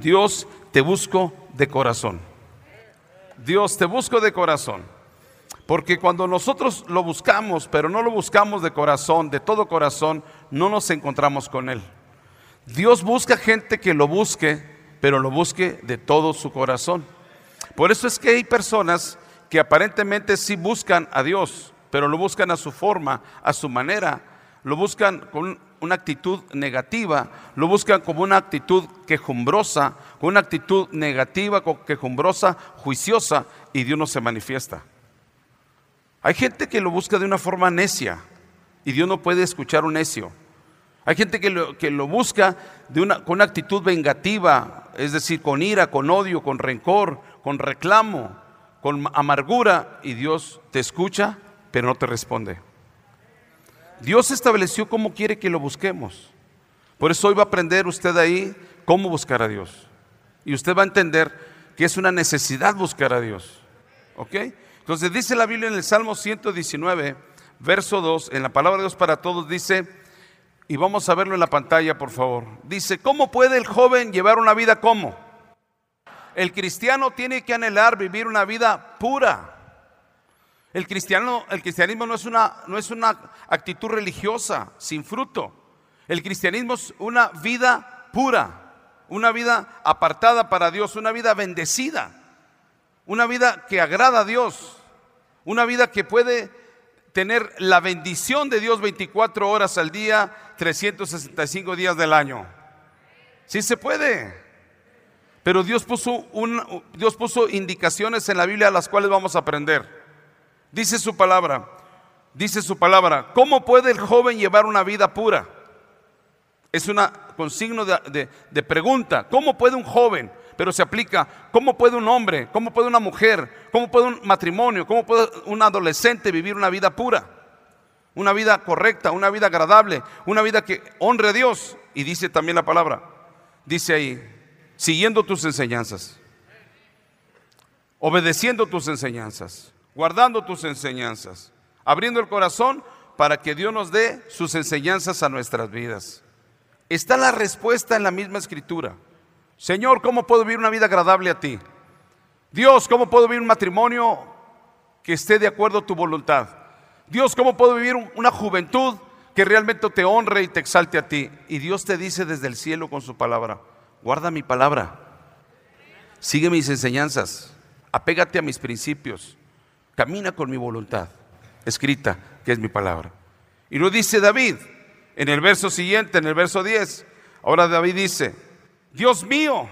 Dios te busco de corazón. Dios te busco de corazón. Porque cuando nosotros lo buscamos, pero no lo buscamos de corazón, de todo corazón, no nos encontramos con Él. Dios busca gente que lo busque, pero lo busque de todo su corazón. Por eso es que hay personas que aparentemente sí buscan a Dios, pero lo buscan a su forma, a su manera, lo buscan con una actitud negativa, lo buscan como una actitud quejumbrosa, con una actitud negativa, quejumbrosa, juiciosa, y Dios no se manifiesta. Hay gente que lo busca de una forma necia, y Dios no puede escuchar un necio. Hay gente que lo, que lo busca de una, con una actitud vengativa, es decir, con ira, con odio, con rencor, con reclamo, con amargura, y Dios te escucha, pero no te responde. Dios estableció cómo quiere que lo busquemos. Por eso hoy va a aprender usted ahí cómo buscar a Dios. Y usted va a entender que es una necesidad buscar a Dios. ¿Ok? Entonces dice la Biblia en el Salmo 119, verso 2, en la palabra de Dios para todos, dice, y vamos a verlo en la pantalla, por favor. Dice, ¿cómo puede el joven llevar una vida como? El cristiano tiene que anhelar vivir una vida pura. El, cristiano, el cristianismo no es, una, no es una actitud religiosa sin fruto. El cristianismo es una vida pura, una vida apartada para Dios, una vida bendecida, una vida que agrada a Dios, una vida que puede tener la bendición de Dios 24 horas al día, 365 días del año. Sí se puede. Pero Dios puso, un, Dios puso indicaciones en la Biblia a las cuales vamos a aprender. Dice su palabra, dice su palabra, ¿cómo puede el joven llevar una vida pura? Es una consigno de, de pregunta, ¿cómo puede un joven? Pero se aplica, ¿cómo puede un hombre? ¿Cómo puede una mujer? ¿Cómo puede un matrimonio? ¿Cómo puede un adolescente vivir una vida pura? Una vida correcta, una vida agradable, una vida que honre a Dios. Y dice también la palabra, dice ahí, siguiendo tus enseñanzas, obedeciendo tus enseñanzas guardando tus enseñanzas, abriendo el corazón para que Dios nos dé sus enseñanzas a nuestras vidas. Está la respuesta en la misma escritura. Señor, ¿cómo puedo vivir una vida agradable a ti? Dios, ¿cómo puedo vivir un matrimonio que esté de acuerdo a tu voluntad? Dios, ¿cómo puedo vivir una juventud que realmente te honre y te exalte a ti? Y Dios te dice desde el cielo con su palabra, guarda mi palabra, sigue mis enseñanzas, apégate a mis principios, camina con mi voluntad, escrita, que es mi palabra. Y lo dice David en el verso siguiente, en el verso 10. Ahora David dice, Dios mío,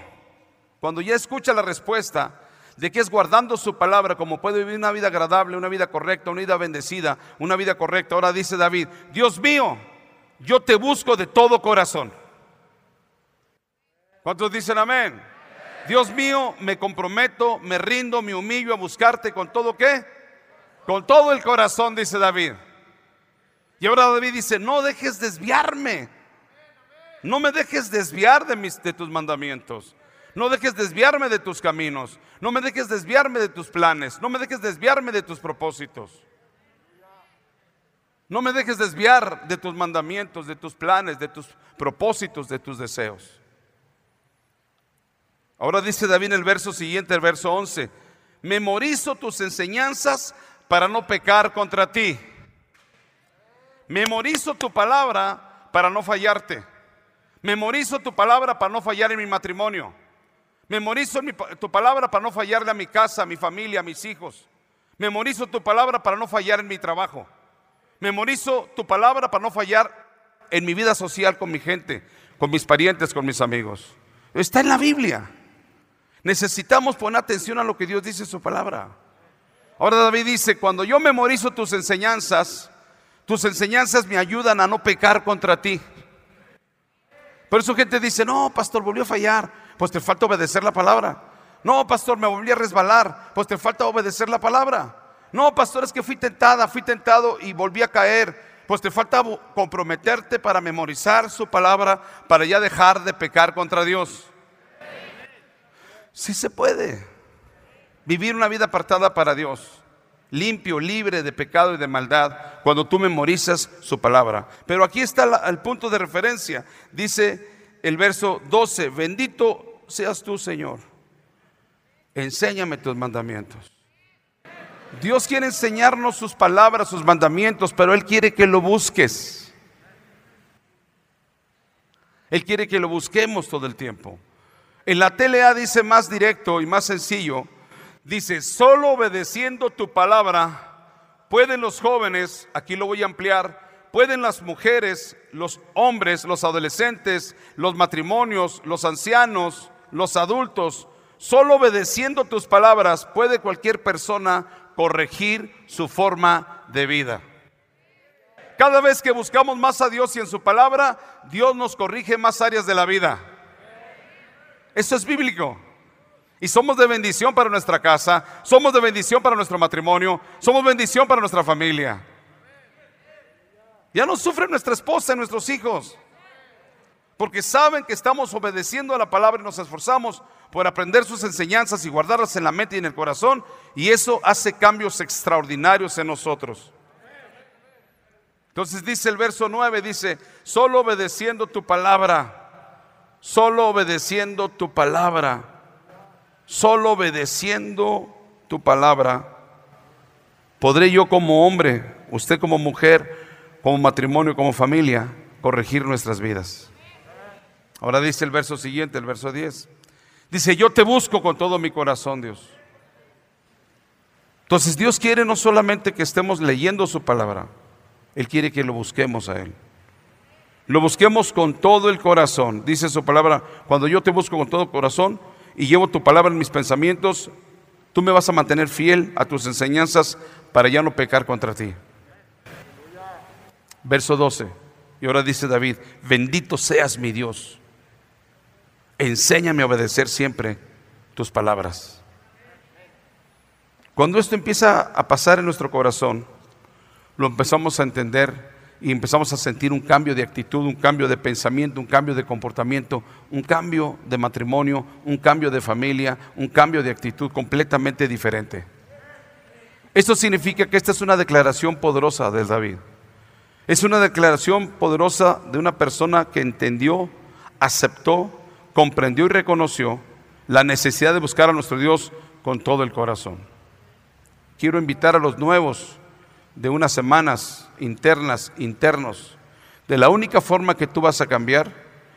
cuando ya escucha la respuesta de que es guardando su palabra como puede vivir una vida agradable, una vida correcta, una vida bendecida, una vida correcta. Ahora dice David, Dios mío, yo te busco de todo corazón. ¿Cuántos dicen amén? Dios mío, me comprometo, me rindo, me humillo a buscarte con todo qué? Con todo el corazón, dice David. Y ahora David dice, no dejes desviarme. No me dejes desviar de, mis, de tus mandamientos. No dejes desviarme de tus caminos. No me dejes desviarme de tus planes. No me dejes desviarme de tus propósitos. No me dejes desviar de tus mandamientos, de tus planes, de tus propósitos, de tus deseos. Ahora dice David en el verso siguiente, el verso 11, memorizo tus enseñanzas para no pecar contra ti. Memorizo tu palabra para no fallarte. Memorizo tu palabra para no fallar en mi matrimonio. Memorizo tu palabra para no fallarle a mi casa, a mi familia, a mis hijos. Memorizo tu palabra para no fallar en mi trabajo. Memorizo tu palabra para no fallar en mi vida social con mi gente, con mis parientes, con mis amigos. Está en la Biblia. Necesitamos poner atención a lo que Dios dice en su palabra. Ahora David dice, cuando yo memorizo tus enseñanzas, tus enseñanzas me ayudan a no pecar contra ti. Por eso gente dice, no, pastor, volvió a fallar, pues te falta obedecer la palabra. No, pastor, me volví a resbalar, pues te falta obedecer la palabra. No, pastor, es que fui tentada, fui tentado y volví a caer. Pues te falta comprometerte para memorizar su palabra, para ya dejar de pecar contra Dios. Sí se puede. Vivir una vida apartada para Dios, limpio, libre de pecado y de maldad, cuando tú memorizas su palabra. Pero aquí está el punto de referencia. Dice el verso 12, bendito seas tú, Señor. Enséñame tus mandamientos. Dios quiere enseñarnos sus palabras, sus mandamientos, pero Él quiere que lo busques. Él quiere que lo busquemos todo el tiempo. En la TLA dice más directo y más sencillo, dice, solo obedeciendo tu palabra pueden los jóvenes, aquí lo voy a ampliar, pueden las mujeres, los hombres, los adolescentes, los matrimonios, los ancianos, los adultos, solo obedeciendo tus palabras puede cualquier persona corregir su forma de vida. Cada vez que buscamos más a Dios y en su palabra, Dios nos corrige más áreas de la vida. Eso es bíblico. Y somos de bendición para nuestra casa, somos de bendición para nuestro matrimonio, somos bendición para nuestra familia. Ya no sufre nuestra esposa y nuestros hijos, porque saben que estamos obedeciendo a la palabra y nos esforzamos por aprender sus enseñanzas y guardarlas en la mente y en el corazón, y eso hace cambios extraordinarios en nosotros. Entonces dice el verso 9, dice, solo obedeciendo tu palabra, solo obedeciendo tu palabra, solo obedeciendo tu palabra, podré yo como hombre, usted como mujer, como matrimonio, como familia, corregir nuestras vidas. Ahora dice el verso siguiente, el verso 10. Dice, yo te busco con todo mi corazón, Dios. Entonces Dios quiere no solamente que estemos leyendo su palabra, Él quiere que lo busquemos a Él. Lo busquemos con todo el corazón. Dice su palabra, cuando yo te busco con todo corazón y llevo tu palabra en mis pensamientos, tú me vas a mantener fiel a tus enseñanzas para ya no pecar contra ti. Verso 12. Y ahora dice David, bendito seas mi Dios enséñame a obedecer siempre tus palabras. Cuando esto empieza a pasar en nuestro corazón, lo empezamos a entender y empezamos a sentir un cambio de actitud, un cambio de pensamiento, un cambio de comportamiento, un cambio de matrimonio, un cambio de familia, un cambio de actitud completamente diferente. Esto significa que esta es una declaración poderosa de David. Es una declaración poderosa de una persona que entendió, aceptó comprendió y reconoció la necesidad de buscar a nuestro Dios con todo el corazón. Quiero invitar a los nuevos de unas semanas internas, internos, de la única forma que tú vas a cambiar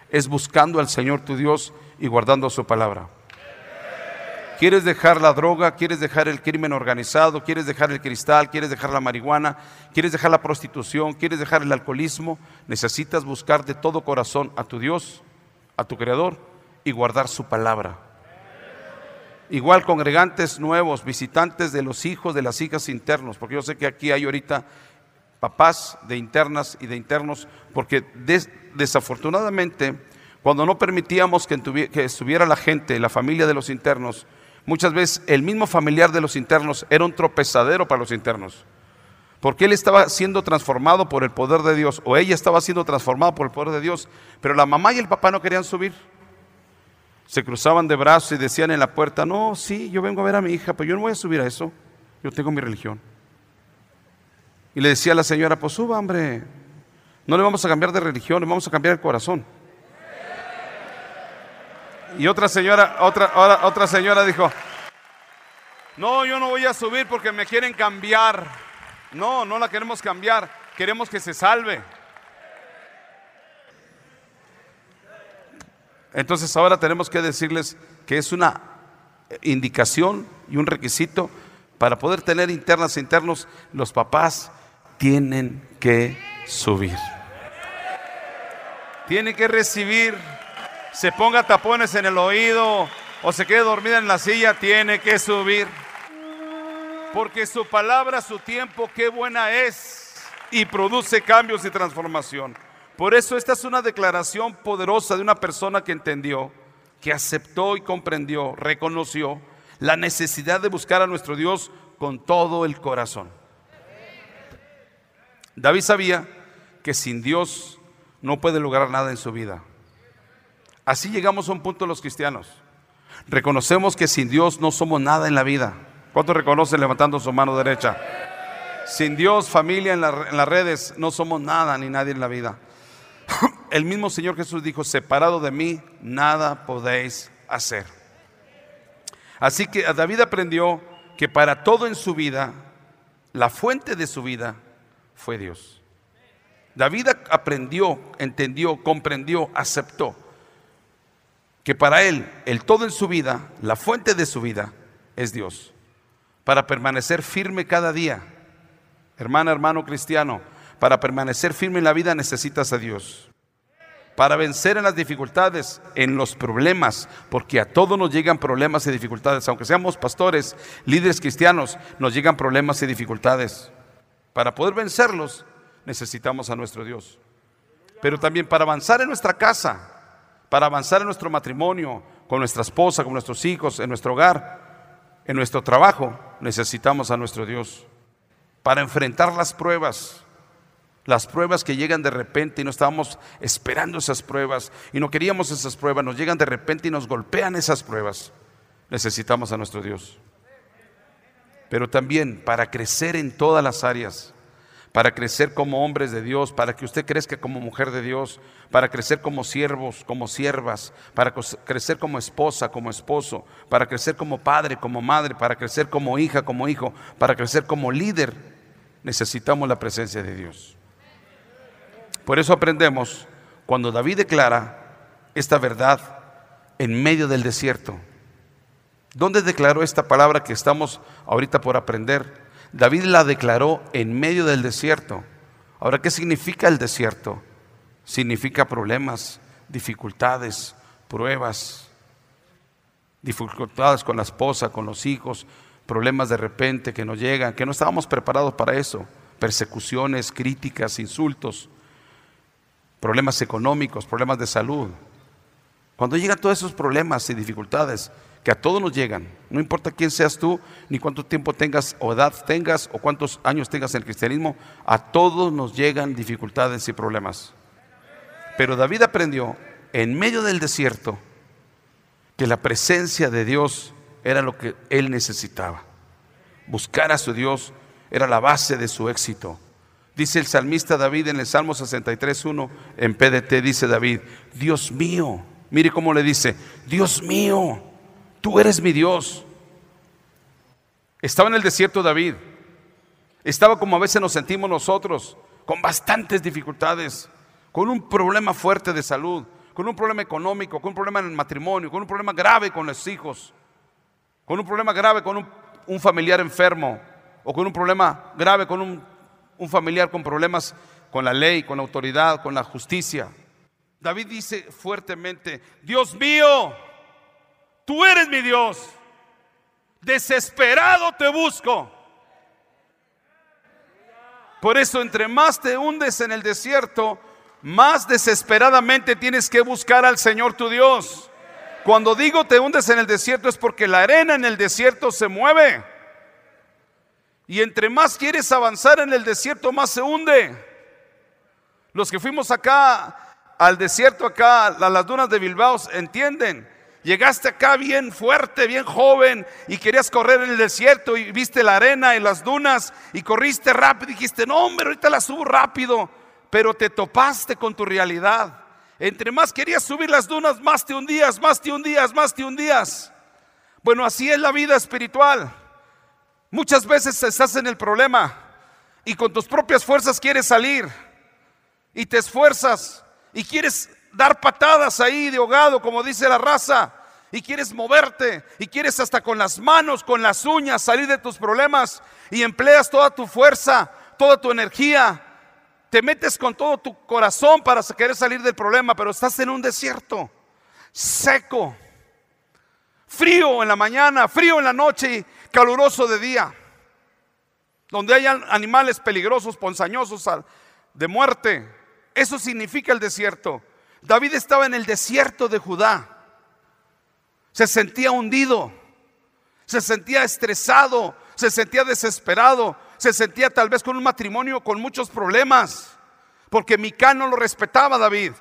es buscando al Señor tu Dios y guardando su palabra. ¿Quieres dejar la droga? ¿Quieres dejar el crimen organizado? ¿Quieres dejar el cristal? ¿Quieres dejar la marihuana? ¿Quieres dejar la prostitución? ¿Quieres dejar el alcoholismo? Necesitas buscar de todo corazón a tu Dios a tu Creador y guardar su palabra. Igual congregantes nuevos, visitantes de los hijos de las hijas internos, porque yo sé que aquí hay ahorita papás de internas y de internos, porque desafortunadamente cuando no permitíamos que, que estuviera la gente, la familia de los internos, muchas veces el mismo familiar de los internos era un tropezadero para los internos. Porque él estaba siendo transformado por el poder de Dios, o ella estaba siendo transformada por el poder de Dios, pero la mamá y el papá no querían subir. Se cruzaban de brazos y decían en la puerta, no, sí, yo vengo a ver a mi hija, pero yo no voy a subir a eso, yo tengo mi religión. Y le decía a la señora, pues suba, hombre, no le vamos a cambiar de religión, le vamos a cambiar el corazón. Y otra señora, otra, otra señora dijo, no, yo no voy a subir porque me quieren cambiar. No, no la queremos cambiar, queremos que se salve. Entonces ahora tenemos que decirles que es una indicación y un requisito para poder tener internas e internos, los papás tienen que subir. Tienen que recibir, se ponga tapones en el oído o se quede dormida en la silla, tiene que subir porque su palabra, su tiempo, qué buena es y produce cambios y transformación. Por eso esta es una declaración poderosa de una persona que entendió, que aceptó y comprendió, reconoció la necesidad de buscar a nuestro Dios con todo el corazón. David sabía que sin Dios no puede lograr nada en su vida. Así llegamos a un punto los cristianos. Reconocemos que sin Dios no somos nada en la vida. ¿Cuántos reconocen levantando su mano derecha? Sin Dios, familia en, las redes, no somos nada ni nadie en la vida. El mismo Señor Jesús dijo, separado de mí, nada podéis hacer. Así que David aprendió que para todo en su vida, la fuente de su vida fue Dios. David aprendió, entendió, comprendió, aceptó que para él el todo en su vida, la fuente de su vida es Dios. Para permanecer firme cada día, hermana, hermano cristiano, para permanecer firme en la vida necesitas a Dios para vencer en las dificultades, en los problemas, porque a todos nos llegan problemas y dificultades, aunque seamos pastores, líderes cristianos, nos llegan problemas y dificultades. Para poder vencerlos, necesitamos a nuestro Dios. Pero también para avanzar en nuestra casa, para avanzar en nuestro matrimonio, con nuestra esposa, con nuestros hijos, en nuestro hogar, en nuestro trabajo, necesitamos a nuestro Dios. Para enfrentar las pruebas, las pruebas que llegan de repente y no estábamos esperando esas pruebas y no queríamos esas pruebas, nos llegan de repente y nos golpean esas pruebas. Necesitamos a nuestro Dios. Pero también para crecer en todas las áreas, para crecer como hombres de Dios, para que usted crezca como mujer de Dios, para crecer como siervos, como siervas, para crecer como esposa, como esposo, para crecer como padre, como madre, para crecer como hija, como hijo, para crecer como líder, necesitamos la presencia de Dios. Por eso aprendemos cuando David declara esta verdad en medio del desierto. ¿Dónde declaró esta palabra que estamos ahorita por aprender? David la declaró en medio del desierto. Ahora, ¿qué significa el desierto? Significa problemas, dificultades, pruebas, dificultades con la esposa, con los hijos, problemas de repente que nos llegan, que no estábamos preparados para eso, persecuciones, críticas, insultos problemas económicos, problemas de salud. Cuando llegan todos esos problemas y dificultades, que a todos nos llegan, no importa quién seas tú, ni cuánto tiempo tengas o edad tengas o cuántos años tengas en el cristianismo, a todos nos llegan dificultades y problemas. Pero David aprendió en medio del desierto que la presencia de Dios era lo que él necesitaba. Buscar a su Dios era la base de su éxito. Dice el salmista David en el Salmo 63.1, en PDT dice David, Dios mío, mire cómo le dice, Dios mío, tú eres mi Dios. Estaba en el desierto David, estaba como a veces nos sentimos nosotros, con bastantes dificultades, con un problema fuerte de salud, con un problema económico, con un problema en el matrimonio, con un problema grave con los hijos, con un problema grave con un, un familiar enfermo, o con un problema grave con un un familiar con problemas con la ley, con la autoridad, con la justicia. David dice fuertemente, Dios mío, tú eres mi Dios, desesperado te busco. Por eso, entre más te hundes en el desierto, más desesperadamente tienes que buscar al Señor tu Dios. Cuando digo te hundes en el desierto es porque la arena en el desierto se mueve. Y entre más quieres avanzar en el desierto, más se hunde. Los que fuimos acá al desierto, acá a las dunas de Bilbao, entienden. Llegaste acá bien fuerte, bien joven y querías correr en el desierto y viste la arena y las dunas y corriste rápido y dijiste, no hombre, ahorita la subo rápido, pero te topaste con tu realidad. Entre más querías subir las dunas, más te hundías, más te hundías, más te hundías. Bueno, así es la vida espiritual. Muchas veces estás en el problema y con tus propias fuerzas quieres salir y te esfuerzas y quieres dar patadas ahí de ahogado, como dice la raza, y quieres moverte y quieres hasta con las manos, con las uñas salir de tus problemas y empleas toda tu fuerza, toda tu energía, te metes con todo tu corazón para querer salir del problema, pero estás en un desierto seco, frío en la mañana, frío en la noche caluroso de día, donde hay animales peligrosos, ponzañosos de muerte. Eso significa el desierto. David estaba en el desierto de Judá. Se sentía hundido, se sentía estresado, se sentía desesperado, se sentía tal vez con un matrimonio con muchos problemas, porque Mica no lo respetaba David.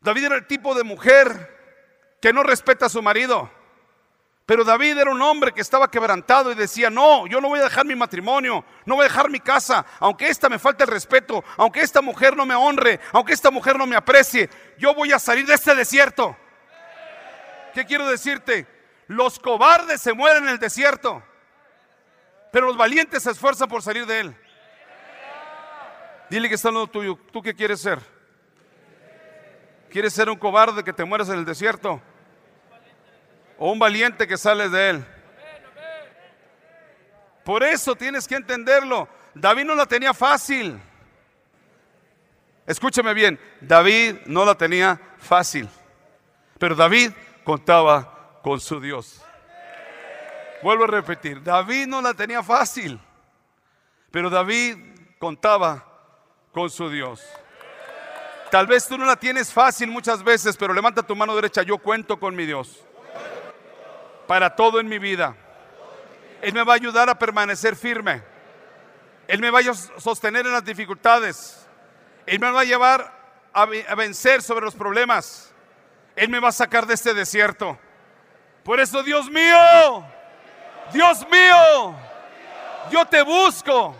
David era el tipo de mujer que no respeta a su marido. Pero David era un hombre que estaba quebrantado y decía, no, yo no voy a dejar mi matrimonio, no voy a dejar mi casa, aunque esta me falte el respeto, aunque esta mujer no me honre, aunque esta mujer no me aprecie, yo voy a salir de este desierto. ¿Qué quiero decirte? Los cobardes se mueren en el desierto, pero los valientes se esfuerzan por salir de él. Dile que está lo tuyo. ¿Tú qué quieres ser? ¿Quieres ser un cobarde que te mueras en el desierto? ¿O un valiente que sales de él? Por eso tienes que entenderlo. David no la tenía fácil. Escúchame bien, David no la tenía fácil. Pero David contaba con su Dios. Vuelvo a repetir, David no la tenía fácil. Pero David contaba con su Dios. Tal vez tú no la tienes fácil muchas veces, pero levanta tu mano derecha, yo cuento con mi Dios. Para todo en mi vida. Él me va a ayudar a permanecer firme. Él me va a sostener en las dificultades. Él me va a llevar a, vencer sobre los problemas. Él me va a sacar de este desierto. Por eso, Dios mío, Dios mío, yo te busco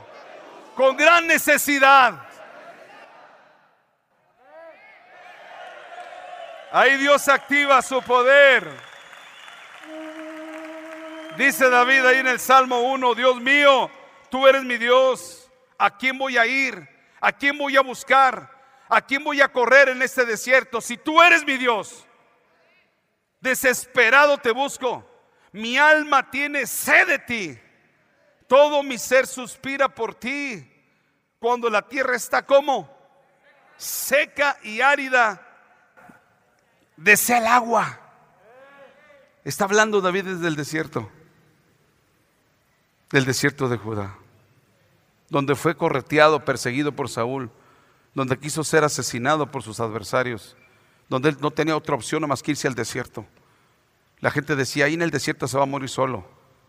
con gran necesidad. Ahí Dios activa su poder. Dice David ahí en el Salmo 1, Dios mío, tú eres mi Dios. ¿A quién voy a ir? ¿A quién voy a buscar? ¿A quién voy a correr en este desierto? Si tú eres mi Dios, desesperado te busco. Mi alma tiene sed de ti. Todo mi ser suspira por ti. Cuando la tierra está como seca y árida, desea el agua. Está hablando David desde el desierto del desierto de Judá, donde fue correteado, perseguido por Saúl, donde quiso ser asesinado por sus adversarios, donde él no tenía otra opción más que irse al desierto. La gente decía, ahí en el desierto se va a morir solo,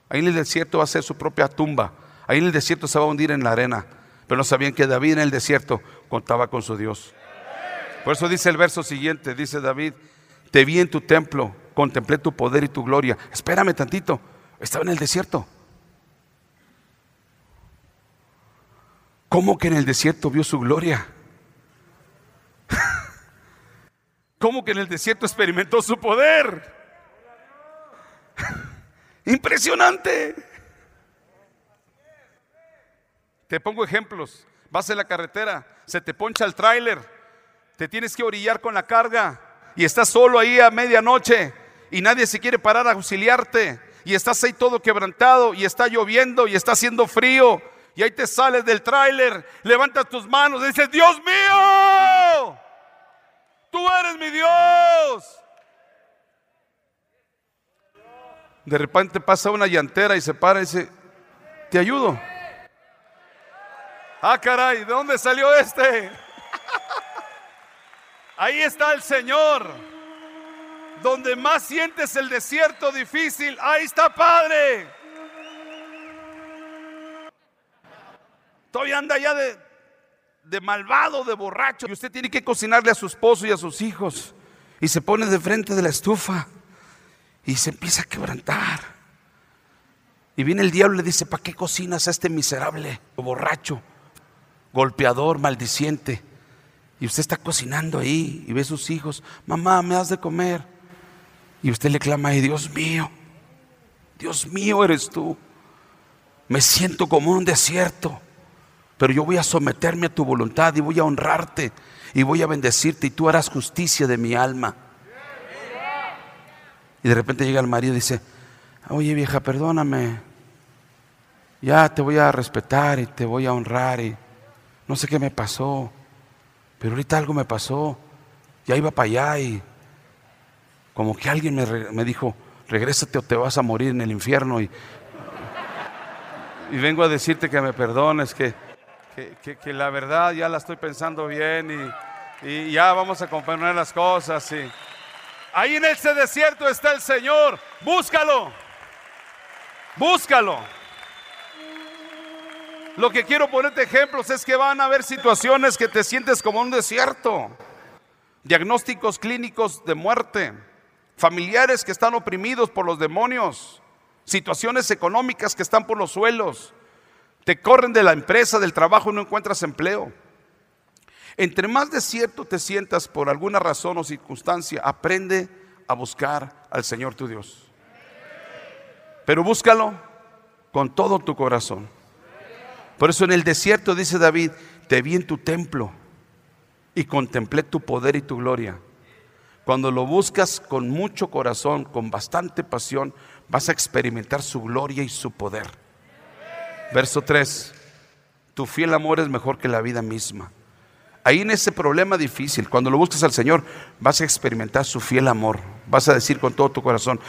ahí en el desierto va a ser su propia tumba, ahí en el desierto se va a hundir en la arena, pero no sabían que David en el desierto contaba con su Dios. Por eso dice el verso siguiente, dice David, te vi en tu templo, contemplé tu poder y tu gloria. Espérame tantito, estaba en el desierto. ¿Cómo que en el desierto vio su gloria? ¿Cómo que en el desierto experimentó su poder? Impresionante. Te pongo ejemplos. Vas en la carretera, se te poncha el tráiler, te tienes que orillar con la carga y estás solo ahí a medianoche y nadie se quiere parar a auxiliarte y estás ahí todo quebrantado y está lloviendo y está haciendo frío y ahí te sales del tráiler, levantas tus manos y dices, Dios mío, tú eres mi Dios. De repente pasa una llantera y se para y dice, te ayudo. Ah, caray, ¿de dónde salió este? Ahí está el Señor. Donde más sientes el desierto difícil, ahí está Padre. Todavía anda ya de, de malvado, de borracho. Y usted tiene que cocinarle a su esposo y a sus hijos. Y se pone de frente de la estufa. Y se empieza a quebrantar. Y viene el diablo y le dice, ¿para qué cocinas a este miserable, borracho, golpeador, maldiciente? Y usted está cocinando ahí y ve a sus hijos, mamá, me has de comer. Y usted le clama, ay Dios mío, Dios mío eres tú. Me siento como un desierto. Pero yo voy a someterme a tu voluntad y voy a honrarte y voy a bendecirte y tú harás justicia de mi alma. Y de repente llega el marido y dice, oye vieja, perdóname. Ya te voy a respetar y te voy a honrar y no sé qué me pasó. Pero ahorita algo me pasó. Ya iba para allá y como que alguien me, me dijo, regrésate o te vas a morir en el infierno. Y, y vengo a decirte que me perdones, que que, la verdad ya la estoy pensando bien y, ya vamos a componer las cosas. Y... Ahí en ese desierto está el Señor. Búscalo. Búscalo. Lo que quiero ponerte ejemplos es que van a haber situaciones que te sientes como un desierto. Diagnósticos clínicos de muerte. Familiares que están oprimidos por los demonios. Situaciones económicas que están por los suelos te corren de la empresa, del trabajo no encuentras empleo. Entre más desierto te sientas por alguna razón o circunstancia, aprende a buscar al Señor tu Dios. Pero búscalo con todo tu corazón. Por eso en el desierto dice David, te vi en tu templo y contemplé tu poder y tu gloria. Cuando lo buscas con mucho corazón, con bastante pasión, vas a experimentar su gloria y su poder. Verso 3, tu fiel amor es mejor que la vida misma. Ahí en ese problema difícil, cuando lo buscas al Señor, vas a experimentar su fiel amor. Vas a decir con todo tu corazón,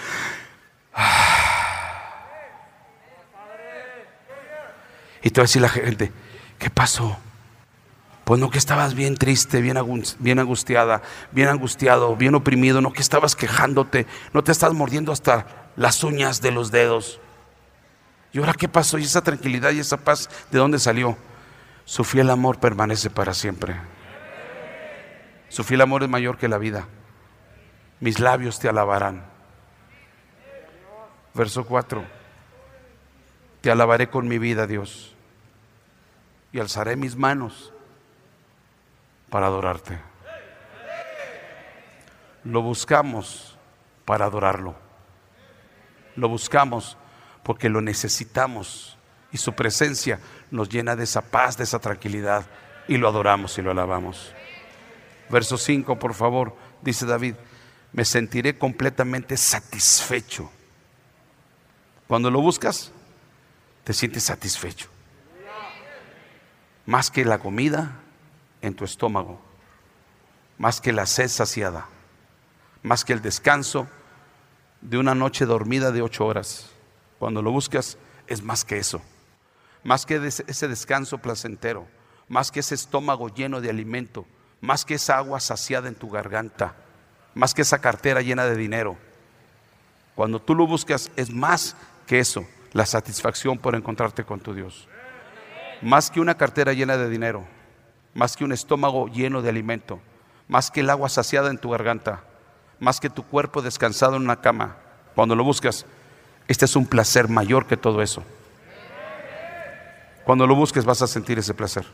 y te va a decir la gente, ¿qué pasó? Pues no que estabas bien triste, bien, bien angustiada, bien angustiado, bien oprimido, no que estabas quejándote, no te estás mordiendo hasta las uñas de los dedos. ¿Y ahora qué pasó? ¿Y esa tranquilidad y esa paz de dónde salió? Su fiel amor permanece para siempre. Su fiel amor es mayor que la vida. Mis labios te alabarán. Verso 4. Te alabaré con mi vida, Dios. Y alzaré mis manos para adorarte. Lo buscamos para adorarlo. Lo buscamos porque lo necesitamos y su presencia nos llena de esa paz, de esa tranquilidad y lo adoramos y lo alabamos. Verso 5, por favor, dice David, me sentiré completamente satisfecho. Cuando lo buscas, te sientes satisfecho. Más que la comida en tu estómago, más que la sed saciada, más que el descanso de una noche dormida de ocho horas. Cuando lo buscas, es más que eso más que ese descanso placentero, más que ese estómago lleno de alimento, más que esa agua saciada en tu garganta, más que esa cartera llena de dinero. Cuando tú lo buscas es más que eso, la satisfacción por encontrarte con tu Dios. Más que una cartera llena de dinero, más que un estómago lleno de alimento, más que el agua saciada en tu garganta, más que tu cuerpo descansado en una cama. Cuando lo buscas, este es un placer mayor que todo eso. Cuando lo busques vas a sentir ese placer.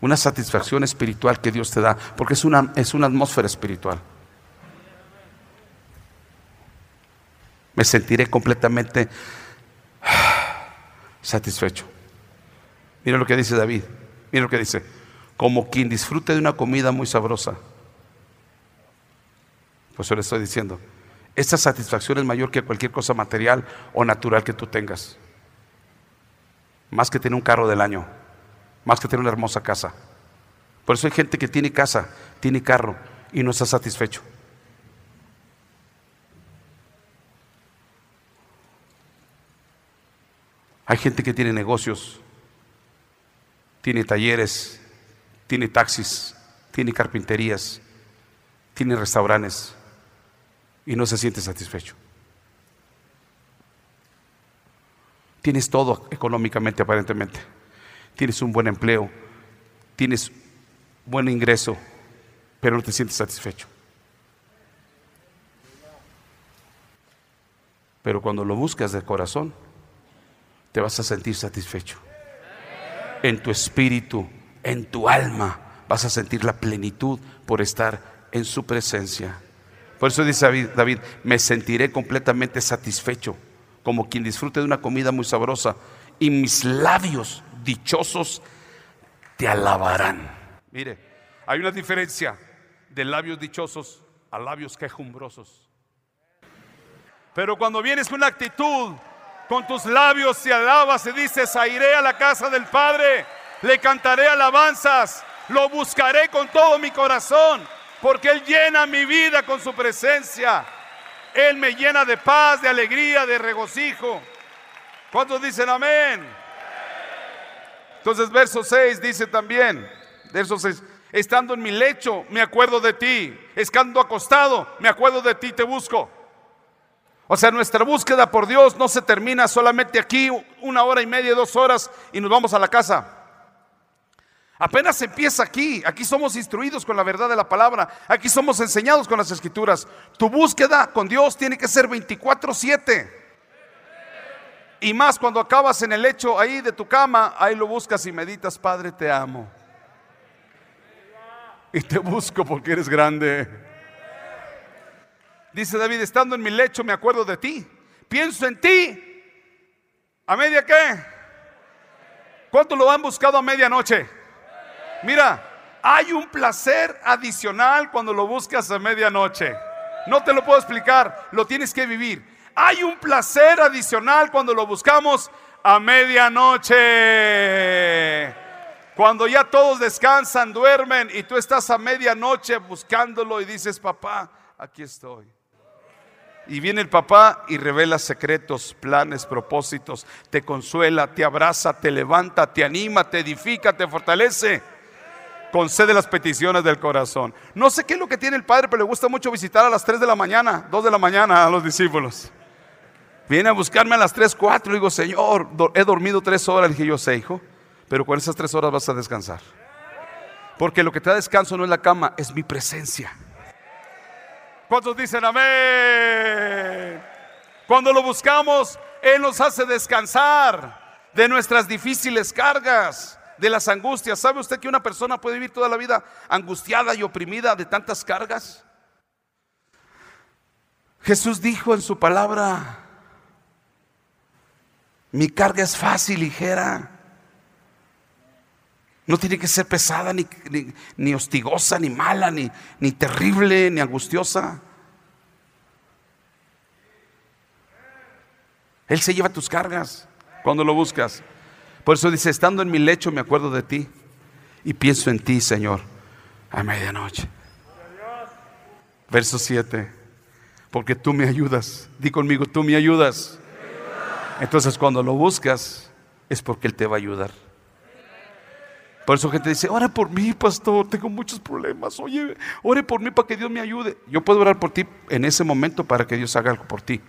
Una satisfacción espiritual que Dios te da, porque es una, es una atmósfera espiritual. Me sentiré completamente satisfecho. Mira lo que dice David. Mira lo que dice. Como quien disfrute de una comida muy sabrosa. Pues eso le estoy diciendo. Esta satisfacción es mayor que cualquier cosa material o natural que tú tengas más que tener un carro del año, más que tener una hermosa casa. Por eso hay gente que tiene casa, tiene carro y no está satisfecho. Hay gente que tiene negocios, tiene talleres, tiene taxis, tiene carpinterías, tiene restaurantes y no se siente satisfecho. Tienes todo económicamente aparentemente. Tienes un buen empleo, tienes buen ingreso, pero no te sientes satisfecho. Pero cuando lo buscas de corazón, te vas a sentir satisfecho. En tu espíritu, en tu alma, vas a sentir la plenitud por estar en su presencia. Por eso dice David, me sentiré completamente satisfecho como quien disfrute de una comida muy sabrosa, y mis labios dichosos te alabarán. Mire, hay una diferencia de labios dichosos a labios quejumbrosos. Pero cuando vienes con una actitud, con tus labios te alabas y dices, iré a la casa del Padre, le cantaré alabanzas, lo buscaré con todo mi corazón, porque Él llena mi vida con su presencia. Él me llena de paz, de alegría, de regocijo. ¿Cuántos dicen amén? Entonces verso 6 dice también, verso 6, estando en mi lecho me acuerdo de ti, estando acostado me acuerdo de ti, te busco. O sea, nuestra búsqueda por Dios no se termina solamente aquí, una hora y media, dos horas y nos vamos a la casa. Apenas empieza aquí. Aquí somos instruidos con la verdad de la palabra. Aquí somos enseñados con las escrituras. Tu búsqueda con Dios tiene que ser 24/7. Y más cuando acabas en el lecho ahí de tu cama, ahí lo buscas y meditas, Padre, te amo. Y te busco porque eres grande. Dice David, estando en mi lecho me acuerdo de ti. Pienso en ti. ¿A media qué? ¿Cuánto lo han buscado a medianoche? Mira, hay un placer adicional cuando lo buscas a medianoche. No te lo puedo explicar, lo tienes que vivir. Hay un placer adicional cuando lo buscamos a medianoche. Cuando ya todos descansan, duermen y tú estás a medianoche buscándolo y dices, papá, aquí estoy. Y viene el papá y revela secretos, planes, propósitos, te consuela, te abraza, te levanta, te anima, te edifica, te fortalece. Concede las peticiones del corazón. No sé qué es lo que tiene el padre, pero le gusta mucho visitar a las 3 de la mañana, 2 de la mañana a los discípulos. Viene a buscarme a las 3, 4. Le digo, Señor, he dormido 3 horas. Le dije, yo sé, hijo pero con esas tres horas vas a descansar. Porque lo que te da descanso no es la cama, es mi presencia. ¿Cuántos dicen amén? Cuando lo buscamos, Él nos hace descansar de nuestras difíciles cargas, de las angustias. ¿Sabe usted que una persona puede vivir toda la vida angustiada y oprimida de tantas cargas? Jesús dijo en su palabra, mi carga es fácil, ligera. No tiene que ser pesada, ni, ni, hostigosa, ni mala, ni, ni terrible, ni angustiosa. Él se lleva tus cargas cuando lo buscas. Por eso dice, estando en mi lecho me acuerdo de ti y pienso en ti, Señor, a medianoche. Verso 7, porque tú me ayudas. Di conmigo, tú me ayudas. Entonces cuando lo buscas es porque Él te va a ayudar. Por eso gente dice, ora por mí, pastor, tengo muchos problemas. Oye, ore por mí para que Dios me ayude. Yo puedo orar por ti en ese momento para que Dios haga algo por ti.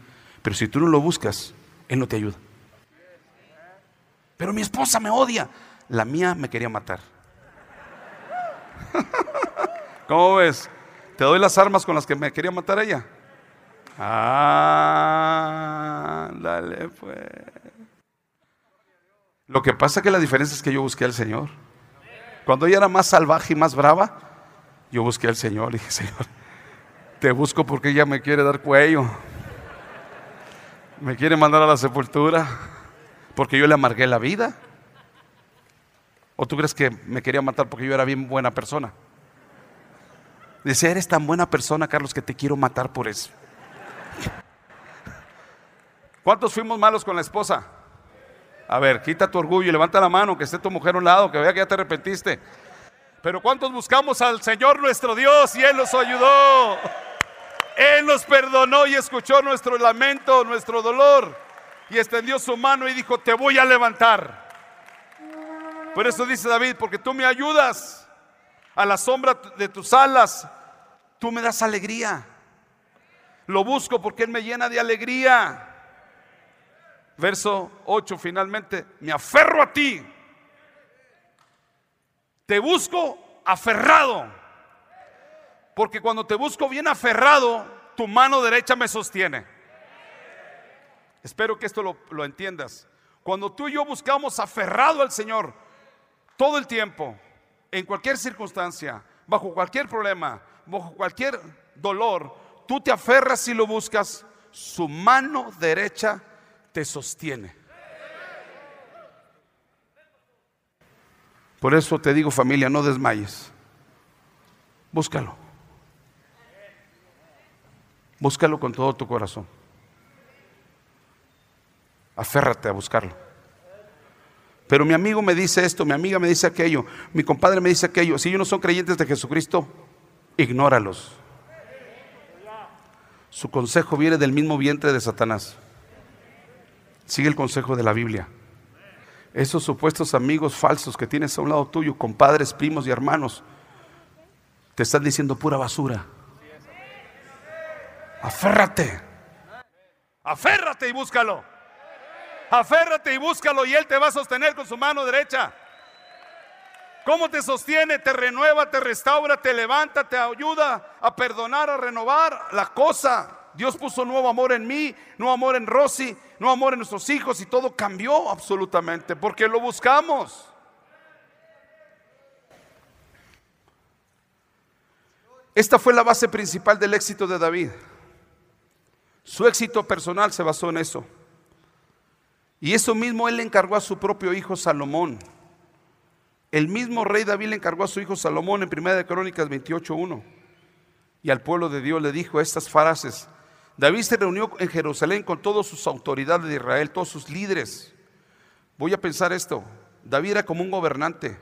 Pero si tú no lo buscas, Él no te ayuda. Pero mi esposa me odia. La mía me quería matar. ¿Cómo ves? ¿Te doy las armas con las que me quería matar ella? Ah, dale pues. Lo que pasa que la diferencia es que yo busqué al Señor. Cuando ella era más salvaje y más brava, yo busqué al Señor y dije, Señor, te busco porque ella me quiere dar cuello. Me quiere mandar a la sepultura porque yo le amargué la vida. ¿O tú crees que me quería matar porque yo era bien buena persona? Dice, eres tan buena persona, Carlos, que te quiero matar por eso. ¿Cuántos fuimos malos con la esposa? A ver, quita tu orgullo y levanta la mano, que esté tu mujer a un lado, que vea que ya te arrepentiste. Pero ¿cuántos buscamos al Señor nuestro Dios y Él nos ayudó? Él nos perdonó y escuchó nuestro lamento, nuestro dolor. Y extendió su mano y dijo, te voy a levantar. Por eso dice David, porque tú me ayudas a la sombra de tus alas, tú me das alegría. Lo busco porque Él me llena de alegría. Verso 8 finalmente, me aferro a ti. Te busco aferrado. Porque cuando te busco bien aferrado, tu mano derecha me sostiene. Espero que esto lo, lo entiendas. Cuando tú y yo buscamos aferrado al Señor todo el tiempo, en cualquier circunstancia, bajo cualquier problema, bajo cualquier dolor, tú te aferras y lo buscas, su mano derecha te sostiene. Por eso te digo familia, no desmayes. Búscalo. Búscalo con todo tu corazón. Aférrate a buscarlo. Pero mi amigo me dice esto, mi amiga me dice aquello, mi compadre me dice aquello. Si ellos no son creyentes de Jesucristo, ignóralos. Su consejo viene del mismo vientre de Satanás. Sigue el consejo de la Biblia. Esos supuestos amigos falsos que tienes a un lado tuyo, compadres, primos y hermanos, te están diciendo pura basura. Aférrate. Aférrate y búscalo. Aférrate y búscalo y Él te va a sostener con su mano derecha. ¿Cómo te sostiene? Te renueva, te restaura, te levanta, te ayuda a perdonar, a renovar la cosa. Dios puso nuevo amor en mí, nuevo amor en Rosy, nuevo amor en nuestros hijos y todo cambió absolutamente porque lo buscamos. Esta fue la base principal del éxito de David. Su éxito personal se basó en eso. Y eso mismo él le encargó a su propio hijo Salomón. El mismo rey David le encargó a su hijo Salomón en 1 de Crónicas 28.1. Y al pueblo de Dios le dijo estas frases. David se reunió en Jerusalén con todas sus autoridades de Israel, todos sus líderes. Voy a pensar esto. David era como un gobernante.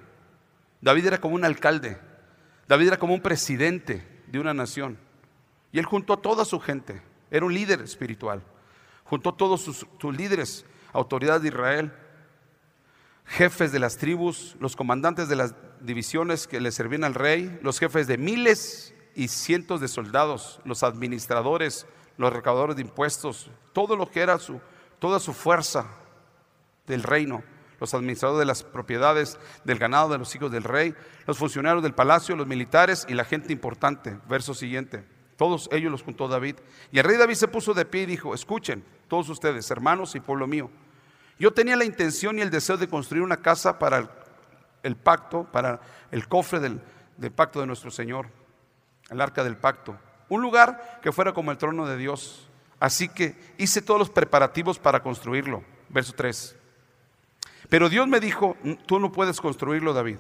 David era como un alcalde. David era como un presidente de una nación. Y él juntó a toda su gente. Era un líder espiritual. Juntó a todos sus, sus líderes, autoridades de Israel jefes de las tribus, los comandantes de las divisiones que le servían al rey, los jefes de miles y cientos de soldados, los administradores, los recaudadores de impuestos, todo lo que era su, toda su fuerza del reino, los administradores de las propiedades del ganado de los hijos del rey, los funcionarios del palacio, los militares y la gente importante. Verso siguiente. Todos ellos los juntó David. Y el rey David se puso de pie y dijo, escuchen todos ustedes, hermanos y pueblo mío. Yo tenía la intención y el deseo de construir una casa para el, pacto, para el cofre del, del pacto de nuestro Señor, el arca del pacto. Un lugar que fuera como el trono de Dios. Así que hice todos los preparativos para construirlo. Verso 3. Pero Dios me dijo, tú no puedes construirlo, David.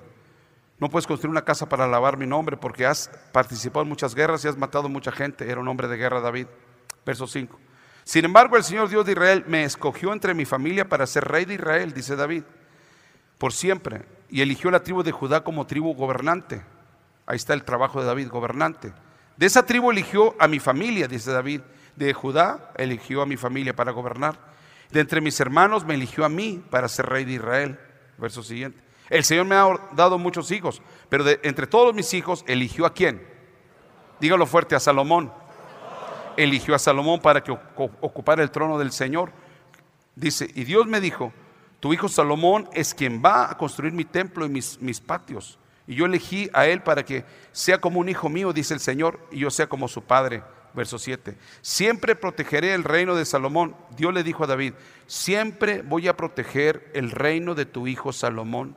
No puedes construir una casa para alabar mi nombre porque has participado en muchas guerras y has matado mucha gente. Era un hombre de guerra, David. Verso 5. Sin embargo, el Señor Dios de Israel me escogió entre mi familia para ser rey de Israel, dice David, por siempre, y eligió la tribu de Judá como tribu gobernante. Ahí está el trabajo de David, gobernante. De esa tribu eligió a mi familia, dice David. De Judá eligió a mi familia para gobernar. De entre mis hermanos me eligió a mí para ser rey de Israel. Verso siguiente. El Señor me ha dado muchos hijos, pero de entre todos mis hijos eligió a quién. Dígalo fuerte, a Salomón eligió a Salomón para que ocupara el trono del Señor. Dice, y Dios me dijo, tu hijo Salomón es quien va a construir mi templo y mis, mis patios. Y yo elegí a él para que sea como un hijo mío, dice el Señor, y yo sea como su padre. Verso 7. Siempre protegeré el reino de Salomón. Dios le dijo a David, siempre voy a proteger el reino de tu hijo Salomón.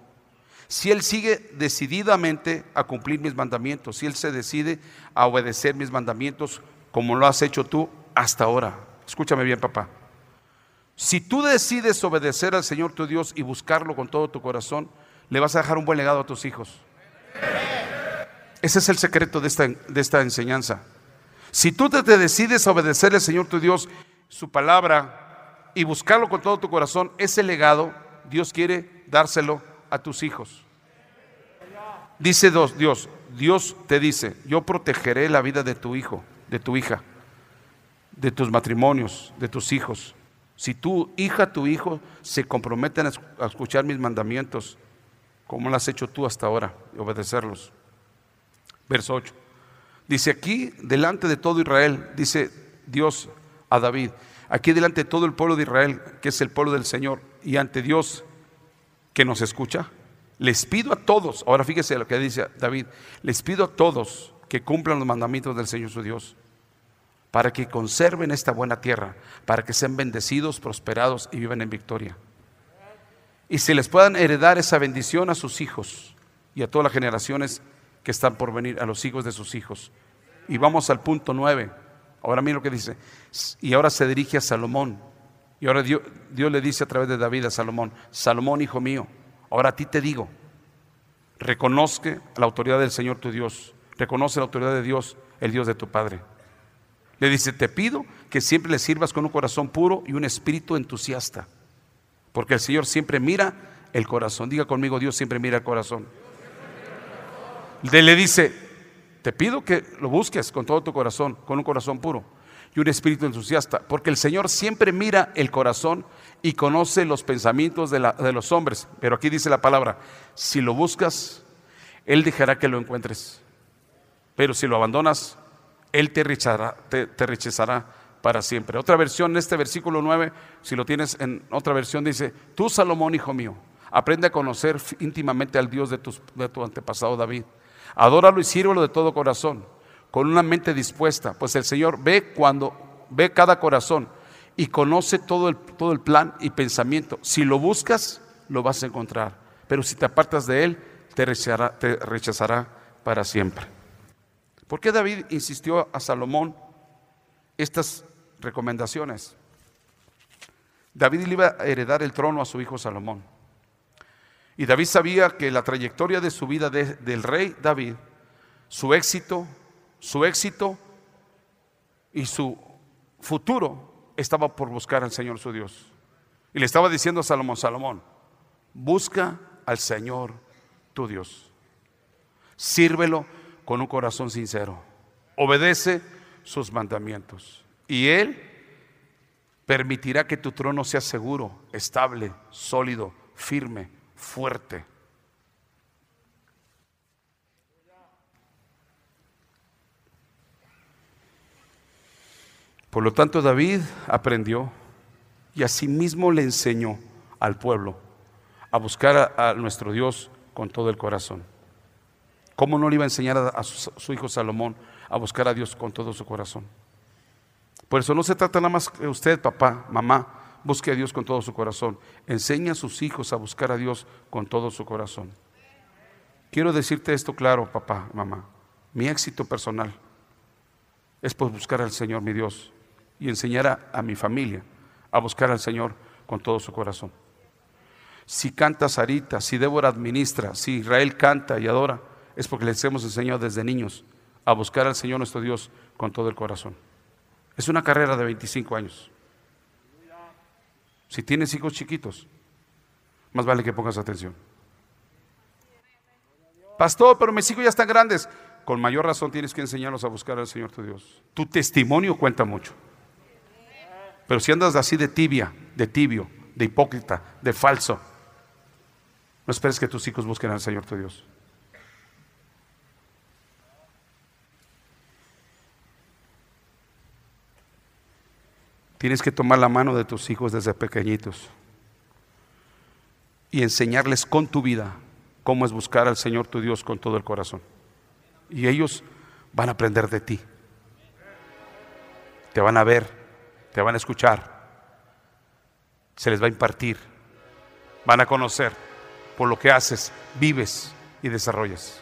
Si él sigue decididamente a cumplir mis mandamientos, si él se decide a obedecer mis mandamientos, como lo has hecho tú hasta ahora. Escúchame bien, papá. Si tú decides obedecer al Señor tu Dios y buscarlo con todo tu corazón, le vas a dejar un buen legado a tus hijos. Ese es el secreto de esta, de esta enseñanza. Si tú te, decides obedecer al Señor tu Dios, su palabra, y buscarlo con todo tu corazón, ese legado Dios quiere dárselo a tus hijos. Dice Dios, Dios te dice, yo protegeré la vida de tu hijo de tu hija, de tus matrimonios, de tus hijos. Si tu hija, tu hijo se comprometen a escuchar mis mandamientos, como lo has hecho tú hasta ahora, y obedecerlos. Verso 8. Dice aquí, delante de todo Israel, dice Dios a David, aquí delante de todo el pueblo de Israel, que es el pueblo del Señor, y ante Dios que nos escucha, les pido a todos, ahora fíjese lo que dice David, les pido a todos que cumplan los mandamientos del Señor su Dios, para que conserven esta buena tierra, para que sean bendecidos, prosperados y vivan en victoria. Y se les puedan heredar esa bendición a sus hijos y a todas las generaciones que están por venir, a los hijos de sus hijos. Y vamos al punto nueve. Ahora mira lo que dice. Y ahora se dirige a Salomón. Y ahora Dios, Dios le dice a través de David a Salomón, Salomón, hijo mío, ahora a ti te digo, reconozca la autoridad del Señor tu Dios reconoce la autoridad de Dios, el Dios de tu Padre. Le dice, te pido que siempre le sirvas con un corazón puro y un espíritu entusiasta, porque el Señor siempre mira el corazón. Diga conmigo, Dios siempre mira el corazón. Le dice, te pido que lo busques con todo tu corazón, con un corazón puro y un espíritu entusiasta, porque el Señor siempre mira el corazón y conoce los pensamientos de, los hombres. Pero aquí dice la palabra, si lo buscas, Él dejará que lo encuentres. Pero si lo abandonas, Él te rechazará, para siempre. Otra versión, este versículo 9, si lo tienes en otra versión, dice, tú Salomón, hijo mío, aprende a conocer íntimamente al Dios de tu, de tu antepasado David. Adóralo y sírvelo de todo corazón, con una mente dispuesta, pues el Señor ve cuando ve cada corazón y conoce todo el, todo el plan y pensamiento. Si lo buscas, lo vas a encontrar. Pero si te apartas de Él, te te rechazará para siempre. ¿Por qué David insistió a Salomón estas recomendaciones. David le iba a heredar el trono a su hijo Salomón. Y David sabía que la trayectoria de su vida del rey David, su éxito, su éxito y su futuro estaba por buscar al Señor su Dios. Y le estaba diciendo a Salomón, Salomón, busca al Señor tu Dios. Sírvelo con un corazón sincero. Obedece sus mandamientos. Y Él permitirá que tu trono sea seguro, estable, sólido, firme, fuerte. Por lo tanto, David aprendió y asimismo le enseñó al pueblo a buscar a, nuestro Dios con todo el corazón. ¿Cómo no le iba a enseñar a, su, hijo Salomón a buscar a Dios con todo su corazón? Por eso no se trata nada más que usted, papá, mamá, busque a Dios con todo su corazón. Enseña a sus hijos a buscar a Dios con todo su corazón. Quiero decirte esto claro, papá, mamá. Mi éxito personal es por buscar al Señor, mi Dios, y enseñar a, mi familia a buscar al Señor con todo su corazón. Si canta Sarita, si Débora administra, si Israel canta y adora, es porque les hemos enseñado desde niños a buscar al Señor nuestro Dios con todo el corazón. Es una carrera de 25 años. Si tienes hijos chiquitos, más vale que pongas atención. Pastor, pero mis hijos ya están grandes. Con mayor razón tienes que enseñarlos a buscar al Señor tu Dios. Tu testimonio cuenta mucho. Pero si andas así de tibia, de tibio, de hipócrita, de falso, no esperes que tus hijos busquen al Señor tu Dios. Tienes que tomar la mano de tus hijos desde pequeñitos y enseñarles con tu vida cómo es buscar al Señor tu Dios con todo el corazón. Y ellos van a aprender de ti. Te van a ver, te van a escuchar, se les va a impartir, van a conocer por lo que haces, vives y desarrollas.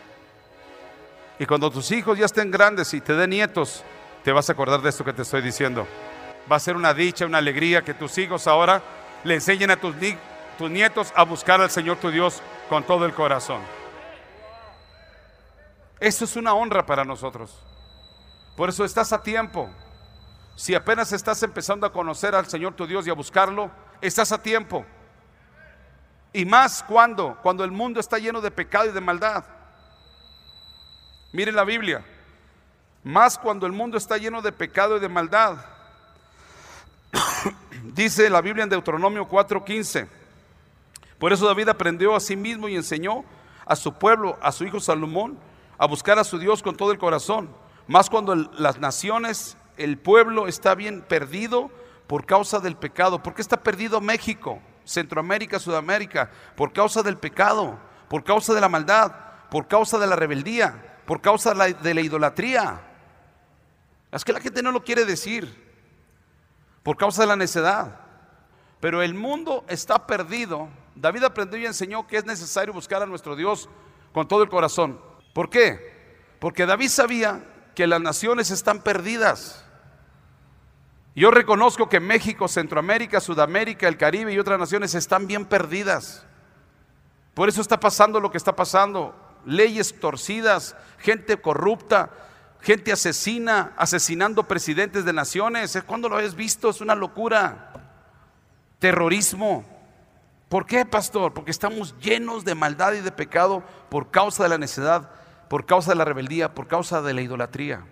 Y cuando tus hijos ya estén grandes y te den nietos, te vas a acordar de esto que te estoy diciendo va a ser una dicha, una alegría que tus hijos ahora le enseñen a tus, tus nietos a buscar al Señor tu Dios con todo el corazón. Esto es una honra para nosotros. Por eso estás a tiempo. Si apenas estás empezando a conocer al Señor tu Dios y a buscarlo, estás a tiempo. Y más cuando, cuando el mundo está lleno de pecado y de maldad. Miren la Biblia. Más cuando el mundo está lleno de pecado y de maldad. Dice la Biblia en Deuteronomio 4:15. Por eso David aprendió a sí mismo y enseñó a su pueblo, a su hijo Salomón, a buscar a su Dios con todo el corazón. Más cuando las naciones, el pueblo está bien perdido por causa del pecado. ¿Por qué está perdido México, Centroamérica, Sudamérica? Por causa del pecado, por causa de la maldad, por causa de la rebeldía, por causa de la, idolatría. Es que la gente no lo quiere decir por causa de la necedad. Pero el mundo está perdido. David aprendió y enseñó que es necesario buscar a nuestro Dios con todo el corazón. ¿Por qué? Porque David sabía que las naciones están perdidas. Yo reconozco que México, Centroamérica, Sudamérica, el Caribe y otras naciones están bien perdidas. Por eso está pasando lo que está pasando. Leyes torcidas, gente corrupta, gente asesina, asesinando presidentes de naciones. ¿Cuándo lo habéis visto? Es una locura. Terrorismo. ¿Por qué, pastor? Porque estamos llenos de maldad y de pecado por causa de la necedad, por causa de la rebeldía, por causa de la idolatría.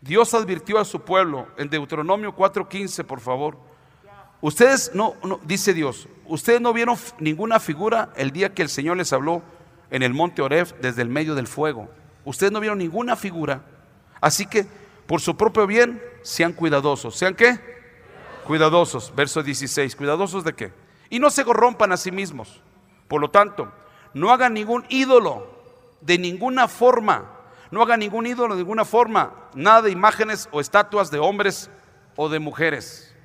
Dios advirtió a su pueblo en Deuteronomio 4:15, por favor. Ustedes no, no, dice Dios, ustedes no vieron ninguna figura el día que el Señor les habló en el monte Oreb desde el medio del fuego. Ustedes no vieron ninguna figura. Así que, por su propio bien, sean cuidadosos. ¿Sean qué? Cuidadosos. Verso 16. ¿Cuidadosos de qué? Y no se corrompan a sí mismos. Por lo tanto, no hagan ningún ídolo de ninguna forma. No hagan ningún ídolo de ninguna forma. Nada de imágenes o estatuas de hombres o de mujeres.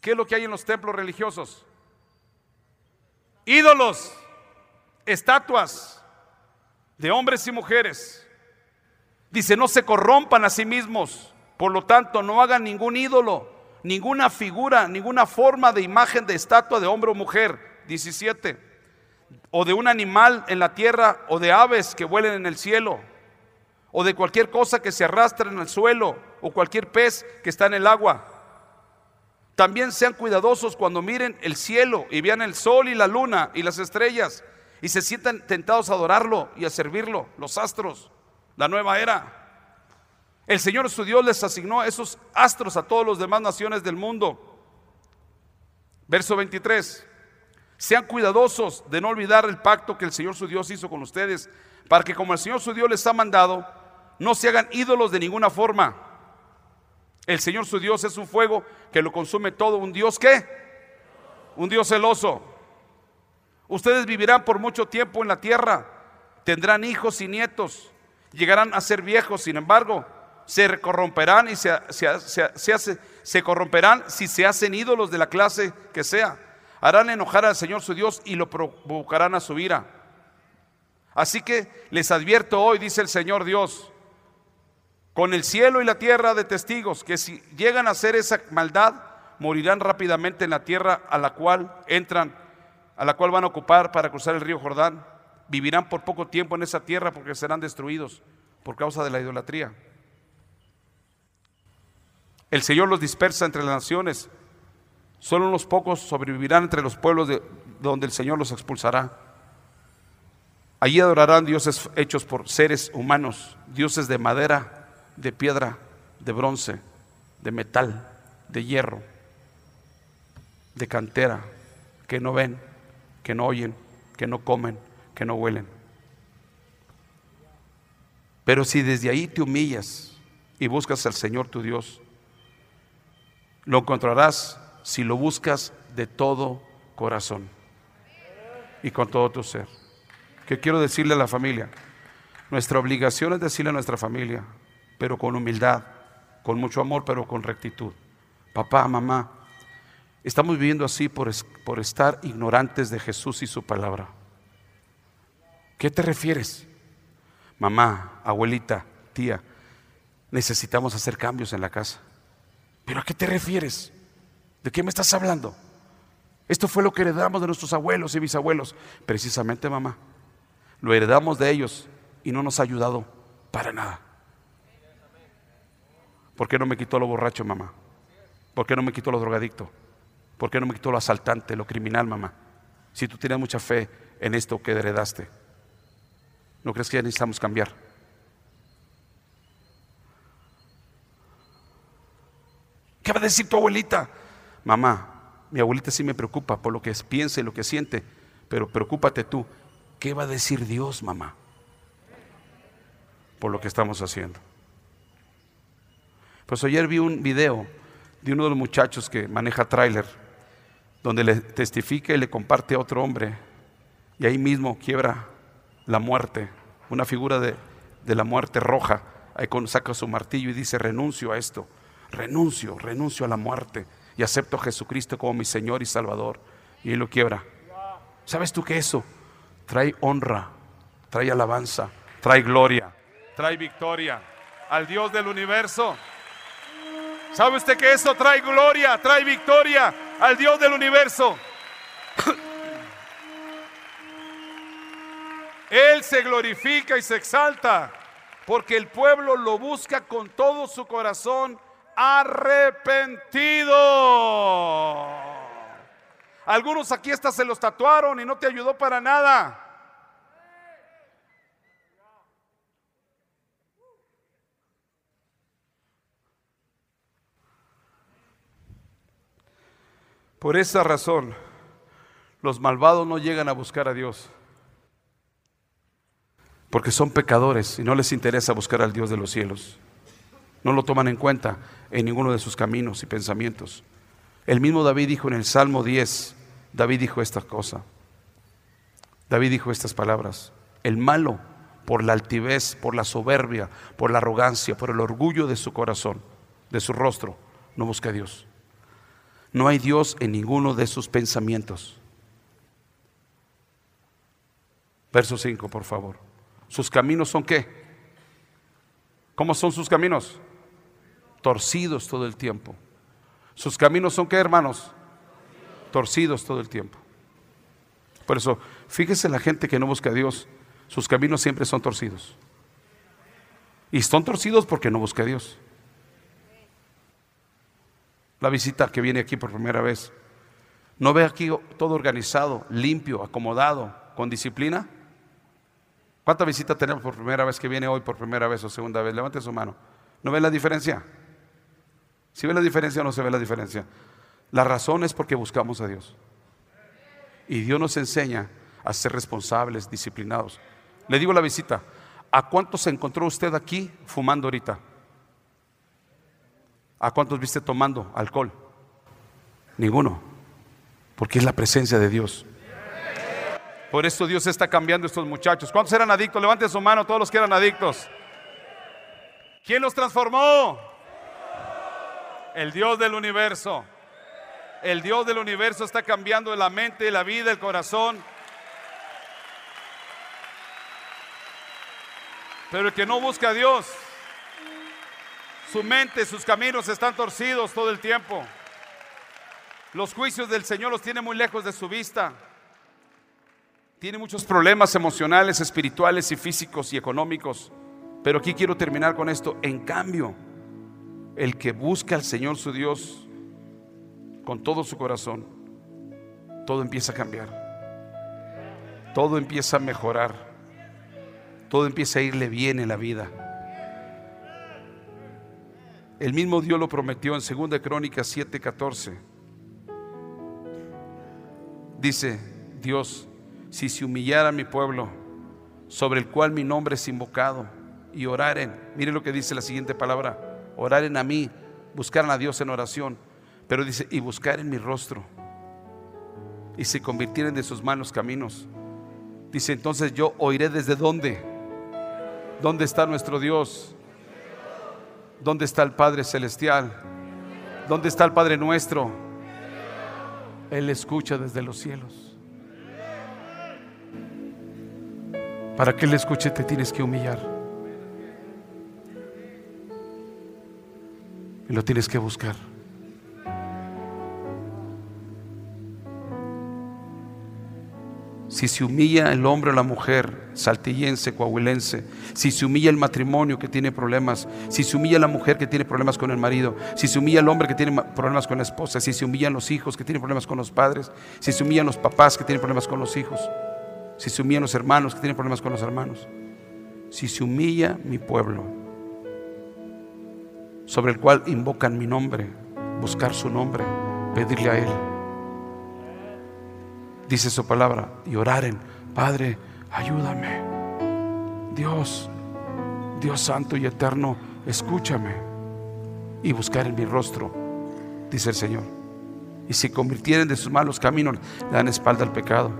¿Qué es lo que hay en los templos religiosos? Ídolos, estatuas, de hombres y mujeres. Dice, no se corrompan a sí mismos. Por lo tanto, no hagan ningún ídolo, ninguna figura, ninguna forma de imagen de estatua de hombre o mujer. 17. O de un animal en la tierra o de aves que vuelen en el cielo. O de cualquier cosa que se arrastre en el suelo o cualquier pez que está en el agua. También sean cuidadosos cuando miren el cielo y vean el sol y la luna y las estrellas y se sientan tentados a adorarlo y a servirlo, los astros la nueva era. El Señor su Dios les asignó esos astros a todas las demás naciones del mundo. Verso 23. Sean cuidadosos de no olvidar el pacto que el Señor su Dios hizo con ustedes, para que como el Señor su Dios les ha mandado, no se hagan ídolos de ninguna forma. El Señor su Dios es un fuego que lo consume todo. ¿Un Dios qué? Un Dios celoso. Ustedes vivirán por mucho tiempo en la tierra, tendrán hijos y nietos llegarán a ser viejos, sin embargo, se corromperán y se, se, corromperán si se hacen ídolos de la clase que sea. Harán enojar al Señor su Dios y lo provocarán a su ira. Así que les advierto hoy, dice el Señor Dios, con el cielo y la tierra de testigos, que si llegan a hacer esa maldad, morirán rápidamente en la tierra a la cual entran, a la cual van a ocupar para cruzar el río Jordán vivirán por poco tiempo en esa tierra porque serán destruidos por causa de la idolatría. El Señor los dispersa entre las naciones. Solo unos pocos sobrevivirán entre los pueblos de donde el Señor los expulsará. Allí adorarán dioses hechos por seres humanos, dioses de madera, de piedra, de bronce, de metal, de hierro, de cantera, que no ven, que no oyen, que no comen, que no huelen. Pero si desde ahí te humillas y buscas al Señor tu Dios, lo encontrarás si lo buscas de todo corazón y con todo tu ser. ¿Qué quiero decirle a la familia? Nuestra obligación es decirle a nuestra familia, pero con humildad, con mucho amor, pero con rectitud. Papá, mamá, estamos viviendo así por, por estar ignorantes de Jesús y su palabra. ¿Qué te refieres? Mamá, abuelita, tía, necesitamos hacer cambios en la casa. ¿Pero a qué te refieres? ¿De qué me estás hablando? Esto fue lo que heredamos de nuestros abuelos y bisabuelos. Precisamente, mamá. Lo heredamos de ellos y no nos ha ayudado para nada. ¿Por qué no me quitó lo borracho, mamá? ¿Por qué no me quitó lo drogadicto? ¿Por qué no me quitó lo asaltante, lo criminal, mamá? Si tú tienes mucha fe en esto que heredaste. ¿No crees que ya necesitamos cambiar? ¿Qué va a decir tu abuelita? Mamá, mi abuelita sí me preocupa por lo que piensa y lo que siente, pero preocúpate tú. ¿Qué va a decir Dios, mamá? Por lo que estamos haciendo. Pues ayer vi un video de uno de los muchachos que maneja tráiler, donde le testifica y le comparte a otro hombre, y ahí mismo quiebra la muerte, una figura de, la muerte roja. Ahí saca su martillo y dice, renuncio a esto, renuncio, renuncio a la muerte y acepto a Jesucristo como mi Señor y Salvador. Y lo quiebra. ¿Sabes tú que eso trae honra, trae alabanza, trae gloria, trae victoria al Dios del universo? ¿Sabe usted que eso trae gloria, trae victoria al Dios del universo? Él se glorifica y se exalta porque el pueblo lo busca con todo su corazón arrepentido. Algunos aquí hasta se los tatuaron y no te ayudó para nada. Por esa razón, los malvados no llegan a buscar a Dios porque son pecadores y no les interesa buscar al Dios de los cielos. No lo toman en cuenta en ninguno de sus caminos y pensamientos. El mismo David dijo en el Salmo 10, David dijo esta cosa. David dijo estas palabras. El malo, por la altivez, por la soberbia, por la arrogancia, por el orgullo de su corazón, de su rostro, no busca a Dios. No hay Dios en ninguno de sus pensamientos. Verso 5, por favor. Sus caminos son qué? ¿Cómo son sus caminos? Torcidos todo el tiempo. ¿Sus caminos son qué, hermanos? Torcidos todo el tiempo. Por eso, fíjese la gente que no busca a Dios, sus caminos siempre son torcidos. Y son torcidos porque no busca a Dios. La visita que viene aquí por primera vez, ¿no ve aquí todo organizado, limpio, acomodado, con disciplina? ¿Cuánta visita tenemos por primera vez que viene hoy por primera vez o segunda vez? Levante su mano. ¿No ve la diferencia? ¿Si ve la diferencia o no se ve la diferencia? La razón es porque buscamos a Dios. Y Dios nos enseña a ser responsables, disciplinados. Le digo la visita, ¿a cuántos se encontró usted aquí fumando ahorita? ¿A cuántos viste tomando alcohol? Ninguno, porque es la presencia de Dios. Por eso Dios está cambiando estos muchachos. ¿Cuántos eran adictos? Levanten su mano todos los que eran adictos. ¿Quién los transformó? El Dios del universo. El Dios del universo está cambiando la mente, la vida, el corazón. Pero el que no busca a Dios, su mente, sus caminos están torcidos todo el tiempo. Los juicios del Señor los tiene muy lejos de su vista tiene muchos problemas emocionales, espirituales y físicos y económicos. Pero aquí quiero terminar con esto. En cambio, el que busca al Señor su Dios con todo su corazón, todo empieza a cambiar. Todo empieza a mejorar. Todo empieza a irle bien en la vida. El mismo Dios lo prometió en 2 Crónicas 7:14. Dice Dios, si se humillara mi pueblo, sobre el cual mi nombre es invocado, y oraren, mire lo que dice la siguiente palabra, oraren a mí, buscaran a Dios en oración, pero dice, y buscar en mi rostro, y se convirtieren de sus malos caminos. Dice, entonces yo oiré desde dónde, dónde está nuestro Dios, dónde está el Padre Celestial, dónde está el Padre nuestro. Él escucha desde los cielos. Para que Él escuche te tienes que humillar. Y lo tienes que buscar. Si se humilla el hombre o la mujer, saltillense, coahuilense, si se humilla el matrimonio que tiene problemas, si se humilla la mujer que tiene problemas con el marido, si se humilla el hombre que tiene problemas con la esposa, si se humillan los hijos que tienen problemas con los padres, si se humillan los papás que tienen problemas con los hijos, si se humillan los hermanos que tienen problemas con los hermanos, si se humilla mi pueblo, sobre el cual invocan mi nombre, buscar su nombre, pedirle a Él. Dice su palabra y oraren, Padre, ayúdame. Dios, Dios santo y eterno, escúchame y buscar en mi rostro, dice el Señor. Y si convirtieren de sus malos caminos, dan espalda al pecado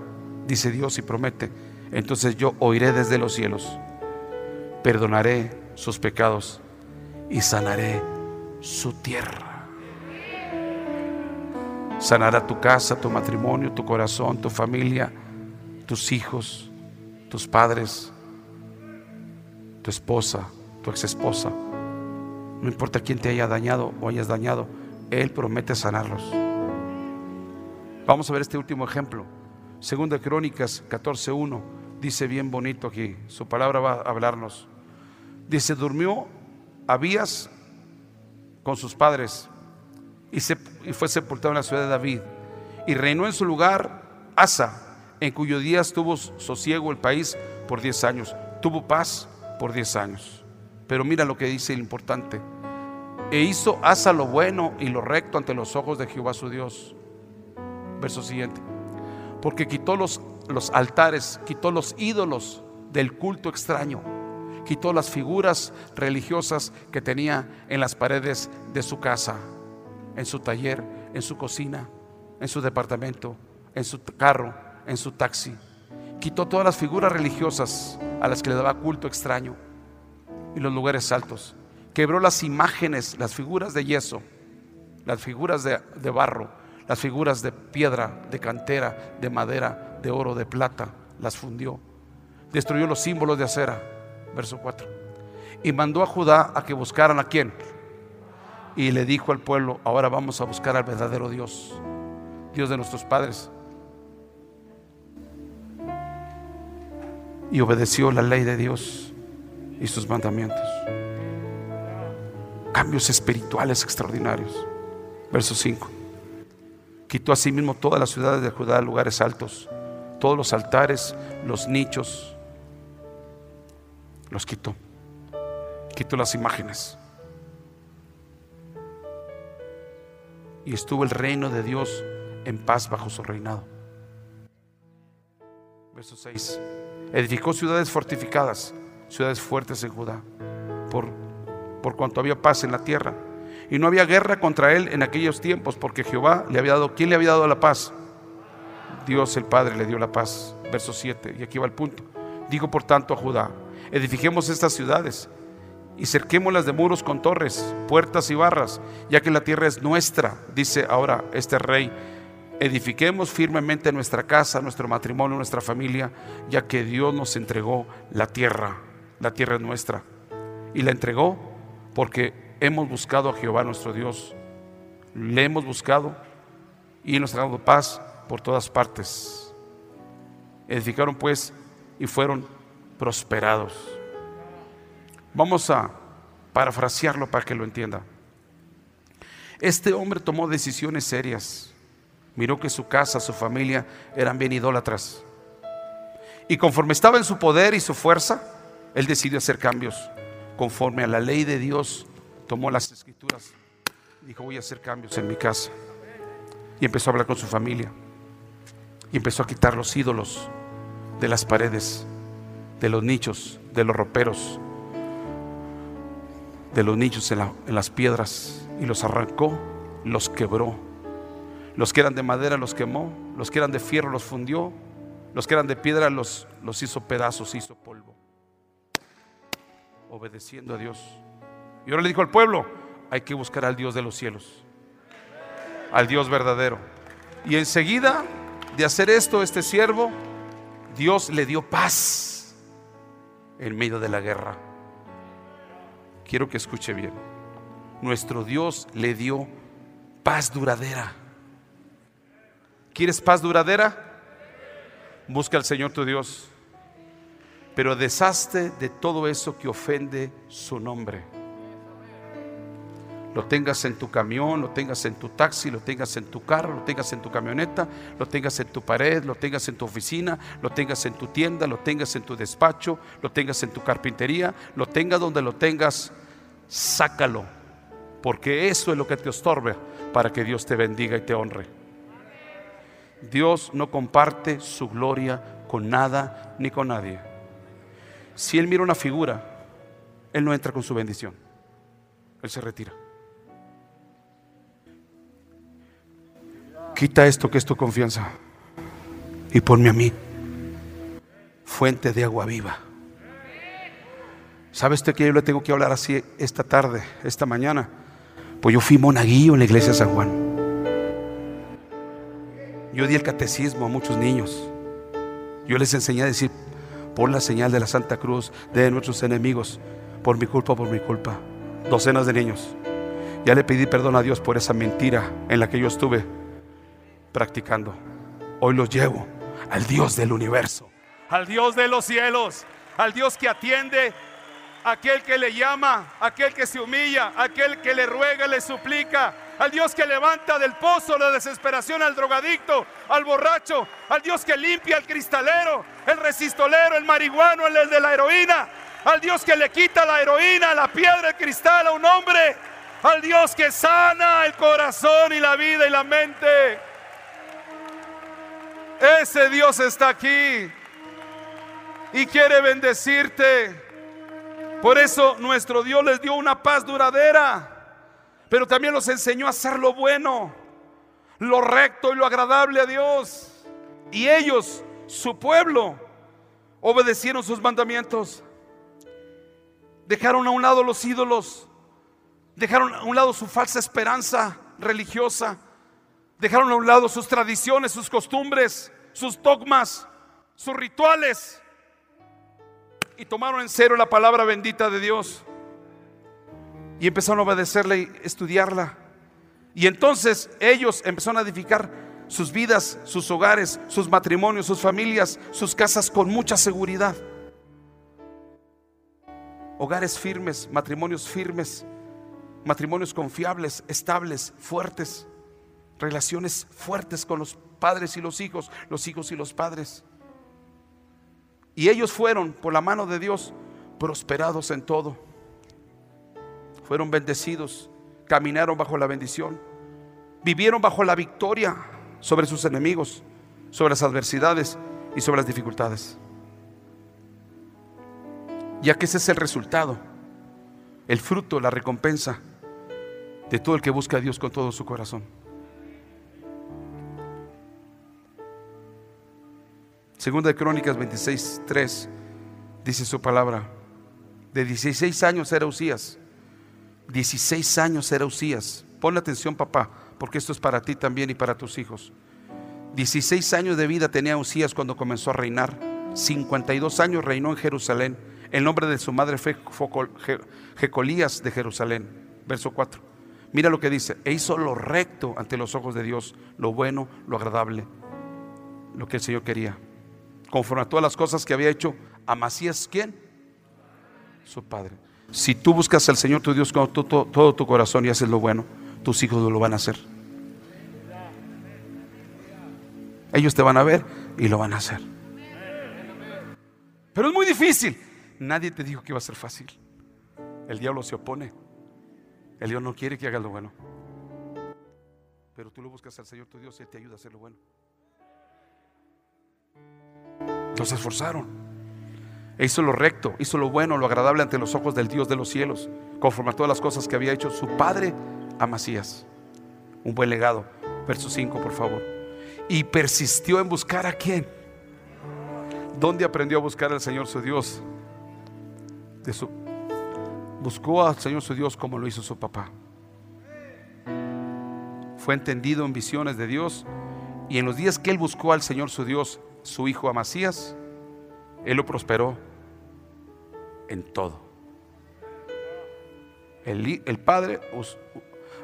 dice Dios y promete, entonces yo oiré desde los cielos, perdonaré sus pecados y sanaré su tierra. Sanará tu casa, tu matrimonio, tu corazón, tu familia, tus hijos, tus padres, tu esposa, tu ex esposa. No importa quién te haya dañado o hayas dañado, Él promete sanarlos. Vamos a ver este último ejemplo. Segunda Crónicas 14.1 dice bien bonito aquí, su palabra va a hablarnos. Dice, durmió Abías con sus padres y, y fue sepultado en la ciudad de David. Y reinó en su lugar Asa, en cuyo días tuvo sosiego el país por diez años. Tuvo paz por diez años. Pero mira lo que dice el importante. E hizo Asa lo bueno y lo recto ante los ojos de Jehová su Dios. Verso siguiente porque quitó los, los altares, quitó los ídolos del culto extraño, quitó las figuras religiosas que tenía en las paredes de su casa, en su taller, en su cocina, en su departamento, en su carro, en su taxi. Quitó todas las figuras religiosas a las que le daba culto extraño y los lugares altos. Quebró las imágenes, las figuras de yeso, las figuras de, barro las figuras de piedra, de cantera, de madera, de oro, de plata, las fundió. Destruyó los símbolos de acera. Verso 4. Y mandó a Judá a que buscaran a quién. Y le dijo al pueblo, ahora vamos a buscar al verdadero Dios, Dios de nuestros padres. Y obedeció la ley de Dios y sus mandamientos. Cambios espirituales extraordinarios. Verso 5. Quitó asimismo todas las ciudades de Judá, lugares altos, todos los altares, los nichos, los quitó. Quitó las imágenes. Y estuvo el reino de Dios en paz bajo su reinado. Verso 6. Edificó ciudades fortificadas, ciudades fuertes en Judá, por, por cuanto había paz en la tierra. Y no había guerra contra él en aquellos tiempos, porque Jehová le había dado, ¿quién le había dado la paz? Dios el Padre le dio la paz. Verso 7, y aquí va el punto. Digo por tanto a Judá, edifiquemos estas ciudades y cerquémoslas de muros con torres, puertas y barras, ya que la tierra es nuestra, dice ahora este rey. Edifiquemos firmemente nuestra casa, nuestro matrimonio, nuestra familia, ya que Dios nos entregó la tierra. La tierra es nuestra. Y la entregó porque hemos buscado a Jehová nuestro Dios. Le hemos buscado y nos ha dado paz por todas partes. Edificaron pues y fueron prosperados. Vamos a parafrasearlo para que lo entienda. Este hombre tomó decisiones serias. Miró que su casa, su familia eran bien idólatras. Y conforme estaba en su poder y su fuerza, él decidió hacer cambios. Conforme a la ley de Dios, tomó las escrituras. Dijo, voy a hacer cambios en mi casa. Y empezó a hablar con su familia. Y empezó a quitar los ídolos de las paredes, de los nichos, de los roperos, de los nichos en, las piedras. Y los arrancó, los quebró. Los que eran de madera los quemó, los que eran de fierro los fundió, los que eran de piedra los, los hizo pedazos, hizo polvo. Obedeciendo a Dios. Y ahora le dijo al pueblo, hay que buscar al Dios de los cielos, al Dios verdadero. Y enseguida de hacer esto, este siervo, Dios le dio paz en medio de la guerra. Quiero que escuche bien. Nuestro Dios le dio paz duradera. ¿Quieres paz duradera? Busca al Señor tu Dios. Pero deshazte de todo eso que ofende su nombre lo tengas en tu camión, lo tengas en tu taxi, lo tengas en tu carro, lo tengas en tu camioneta, lo tengas en tu pared, lo tengas en tu oficina, lo tengas en tu tienda, lo tengas en tu despacho, lo tengas en tu carpintería, lo tengas donde lo tengas, sácalo, porque eso es lo que te estorbe para que Dios te bendiga y te honre. Dios no comparte su gloria con nada ni con nadie. Si Él mira una figura, Él no entra con su bendición, Él se retira. Quita esto que es tu confianza y ponme a mí fuente de agua viva. ¿Sabe usted que yo le tengo que hablar así esta tarde, esta mañana? Pues yo fui monaguillo en la iglesia de San Juan. Yo di el catecismo a muchos niños. Yo les enseñé a decir, por la señal de la Santa Cruz de nuestros enemigos, por mi culpa, por mi culpa. Docenas de niños. Ya le pedí perdón a Dios por esa mentira en la que yo estuve practicando. Hoy los llevo al Dios del universo, al Dios de los cielos, al Dios que atiende aquel que le llama, aquel que se humilla, aquel que le ruega, le suplica, al Dios que levanta del pozo la desesperación al drogadicto, al borracho, al Dios que limpia al cristalero, el resistolero, el marihuano, el de la heroína, al Dios que le quita la heroína, la piedra, el cristal a un hombre, al Dios que sana el corazón y la vida y la mente. Ese Dios está aquí y quiere bendecirte. Por eso nuestro Dios les dio una paz duradera, pero también los enseñó a hacer lo bueno, lo recto y lo agradable a Dios. Y ellos, su pueblo, obedecieron sus mandamientos. Dejaron a un lado los ídolos, dejaron a un lado su falsa esperanza religiosa Dejaron a un lado sus tradiciones, sus costumbres, sus dogmas, sus rituales y tomaron en serio la palabra bendita de Dios. y empezaron a obedecerle y estudiarla. Y entonces ellos empezaron a edificar sus vidas, sus hogares, sus matrimonios, sus familias, sus casas con mucha seguridad. Hogares firmes, matrimonios firmes, matrimonios confiables, estables, fuertes, relaciones fuertes con los padres y los hijos, los hijos y los padres. Y ellos fueron, por la mano de Dios, prosperados en todo. Fueron bendecidos, caminaron bajo la bendición, vivieron bajo la victoria sobre sus enemigos, sobre las adversidades y sobre las dificultades. Ya que ese es el resultado, el fruto, la recompensa de todo el que busca a Dios con todo su corazón. Segunda de Crónicas 26, 3 dice su palabra. De 16 años era Usías. 16 años era Usías. Ponle atención, papá, porque esto es para ti también y para tus hijos. 16 años de vida tenía Usías cuando comenzó a reinar. 52 años reinó en Jerusalén. El nombre de su madre fue Jecolías de Jerusalén. Verso 4. Mira lo que dice. E hizo lo recto ante los ojos de Dios, lo bueno, lo agradable, lo que el Señor quería conforme a todas las cosas que había hecho Amasías, ¿quién? Su padre. Si tú buscas al Señor tu Dios con todo, todo tu corazón y haces lo bueno, tus hijos lo van a hacer. Ellos te van a ver y lo van a hacer. Pero es muy difícil. Nadie te dijo que iba a ser fácil. El diablo se opone. El Dios no quiere que hagas lo bueno. Pero tú lo buscas al Señor tu Dios y Él te ayuda a hacer lo bueno. Los esforzaron. E hizo lo recto, hizo lo bueno, lo agradable ante los ojos del Dios de los cielos, conforme a todas las cosas que había hecho su padre Amasías. Un buen legado. Verso 5, por favor. Y persistió en buscar a quién. ¿Dónde aprendió a buscar al Señor su Dios? De su, buscó al Señor su Dios como lo hizo su papá. Fue entendido en visiones de Dios y en los días que él buscó al Señor su Dios, su hijo Amasías, él lo prosperó en todo. El, el padre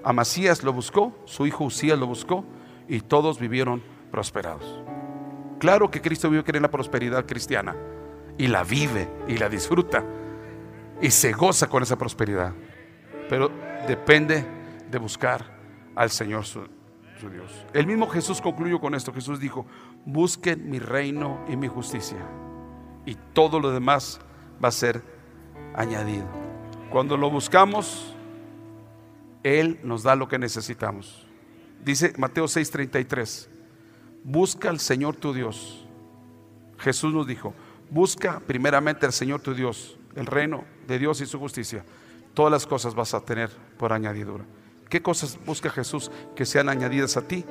Amasías lo buscó, su hijo Usías lo buscó y todos vivieron prosperados. Claro que Cristo vive en la prosperidad cristiana y la vive y la disfruta y se goza con esa prosperidad. Pero depende de buscar al Señor su Dios. El mismo Jesús concluyó con esto. Jesús dijo, busquen mi reino y mi justicia. Y todo lo demás va a ser añadido. Cuando lo buscamos, Él nos da lo que necesitamos. Dice Mateo 6:33, busca al Señor tu Dios. Jesús nos dijo, busca primeramente al Señor tu Dios, el reino de Dios y su justicia. Todas las cosas vas a tener por añadidura. ¿Qué cosas busca Jesús que sean añadidas a ti?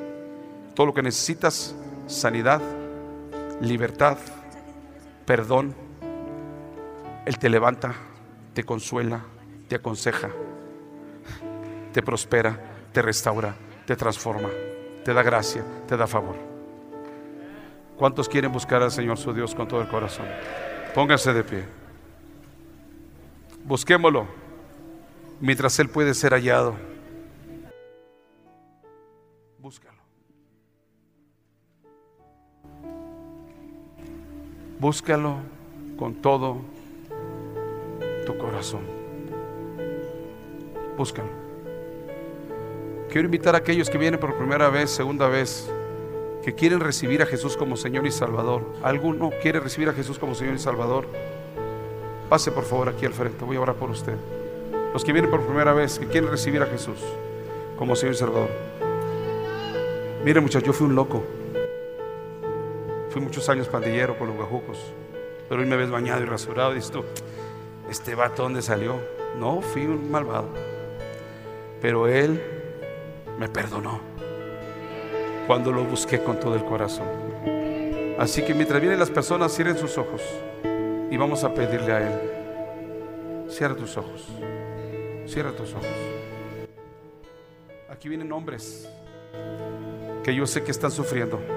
Todo lo que necesitas, sanidad, libertad, perdón. Él te levanta, te consuela, te aconseja, te prospera, te restaura, te transforma, te da gracia, te da favor. ¿Cuántos quieren buscar al Señor su Dios con todo el corazón? Pónganse de pie. Busquémoslo mientras Él puede ser hallado. Búscalo con todo tu corazón. Búscalo. Quiero invitar a aquellos que vienen por primera vez, segunda vez, que quieren recibir a Jesús como Señor y Salvador. ¿Alguno quiere recibir a Jesús como Señor y Salvador? Pase por favor aquí al frente, voy a orar por usted. Los que vienen por primera vez, que quieren recibir a Jesús como Señor y Salvador. Mire muchachos, yo fui un loco. Fui muchos años pandillero con los guajucos. Pero hoy me ves bañado y rasurado y dices tú, ¿este vato dónde salió? No, fui un malvado. Pero él me perdonó cuando lo busqué con todo el corazón. Así que mientras vienen las personas, cierren sus ojos y vamos a pedirle a Él. Cierra tus ojos. Cierra tus ojos. Aquí vienen hombres que yo sé que están sufriendo.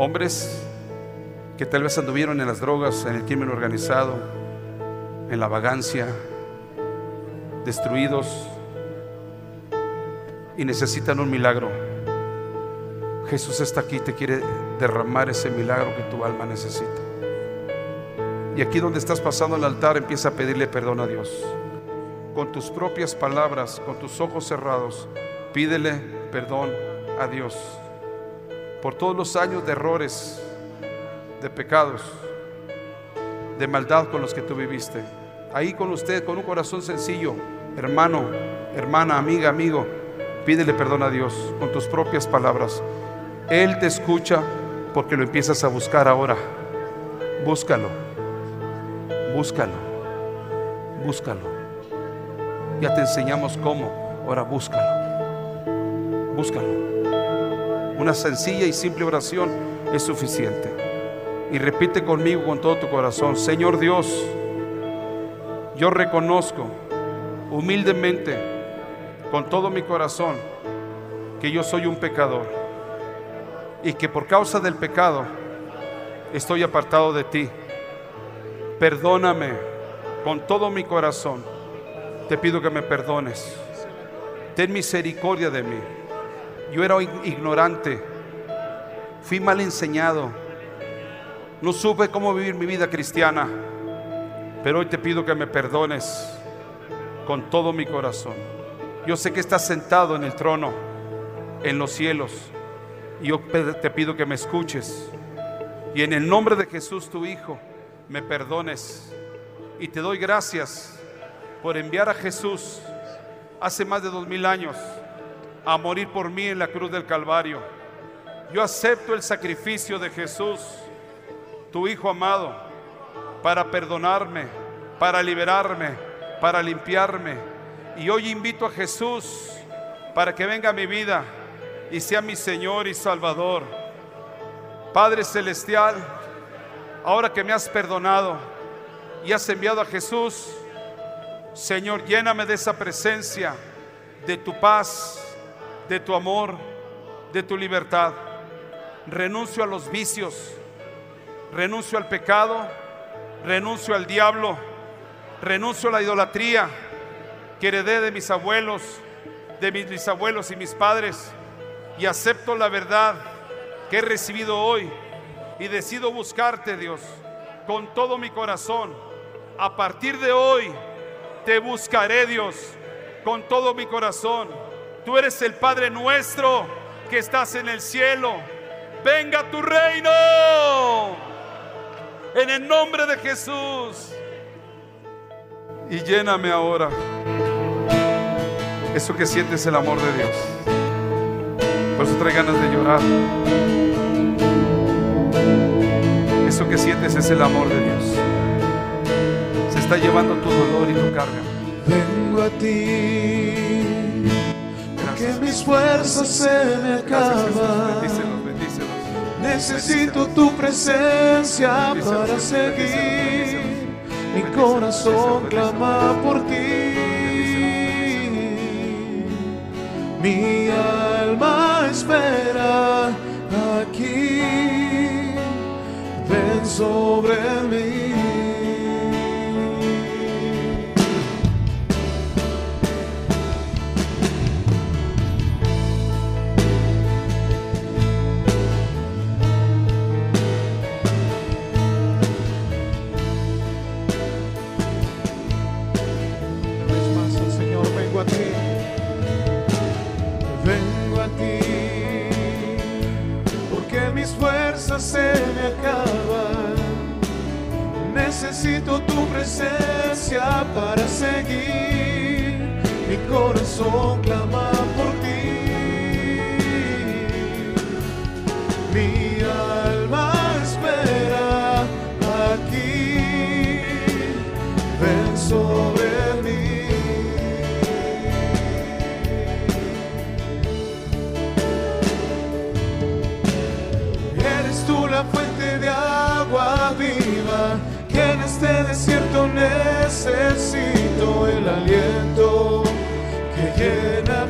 Hombres que tal vez anduvieron en las drogas, en el crimen organizado, en la vagancia, destruidos y necesitan un milagro. Jesús está aquí te quiere derramar ese milagro que tu alma necesita. Y aquí donde estás pasando el altar, empieza a pedirle perdón a Dios. Con tus propias palabras, con tus ojos cerrados, pídele perdón a Dios por todos los años de errores, de pecados, de maldad con los que tú viviste. Ahí con usted, con un corazón sencillo, hermano, hermana, amiga, amigo, pídele perdón a Dios con tus propias palabras. Él te escucha porque lo empiezas a buscar ahora. Búscalo, búscalo, búscalo. Ya te enseñamos cómo, ahora búscalo, búscalo. Una sencilla y simple oración es suficiente. Y repite conmigo con todo tu corazón, Señor Dios, yo reconozco humildemente, con todo mi corazón, que yo soy un pecador y que por causa del pecado estoy apartado de ti. Perdóname con todo mi corazón. Te pido que me perdones. Ten misericordia de mí. Yo era ignorante, fui mal enseñado, no supe cómo vivir mi vida cristiana, pero hoy te pido que me perdones con todo mi corazón. Yo sé que estás sentado en el trono, en los cielos, y yo te pido que me escuches. Y en el nombre de Jesús, tu Hijo, me perdones. Y te doy gracias por enviar a Jesús hace más de dos mil años a morir por mí en la cruz del Calvario. Yo acepto el sacrificio de Jesús, tu Hijo amado, para perdonarme, para liberarme, para limpiarme. Y hoy invito a Jesús para que venga a mi vida y sea mi Señor y Salvador. Padre Celestial, ahora que me has perdonado y has enviado a Jesús, Señor, lléname de esa presencia, de tu paz, de tu amor, de tu libertad. Renuncio a los vicios, renuncio al pecado, renuncio al diablo, renuncio a la idolatría que heredé de mis abuelos, de mis bisabuelos y mis padres, y acepto la verdad que he recibido hoy y decido buscarte, Dios, con todo mi corazón. A partir de hoy te buscaré, Dios, con todo mi corazón Tú eres el Padre nuestro que estás en el cielo. Venga tu reino. En el nombre de Jesús. Y lléname ahora. Eso que sientes el amor de Dios. Por eso trae ganas de llorar. Eso que sientes es el amor de Dios. Se está llevando tu dolor y tu carga. Vengo a ti que mis fuerzas se me acaban. Necesito tu presencia para seguir. Mi corazón clama por ti. Mi alma espera aquí. Ven sobre mí. Se me acaban. Necesito tu presencia para seguir. Mi corazón clama por necesito el aliento que llena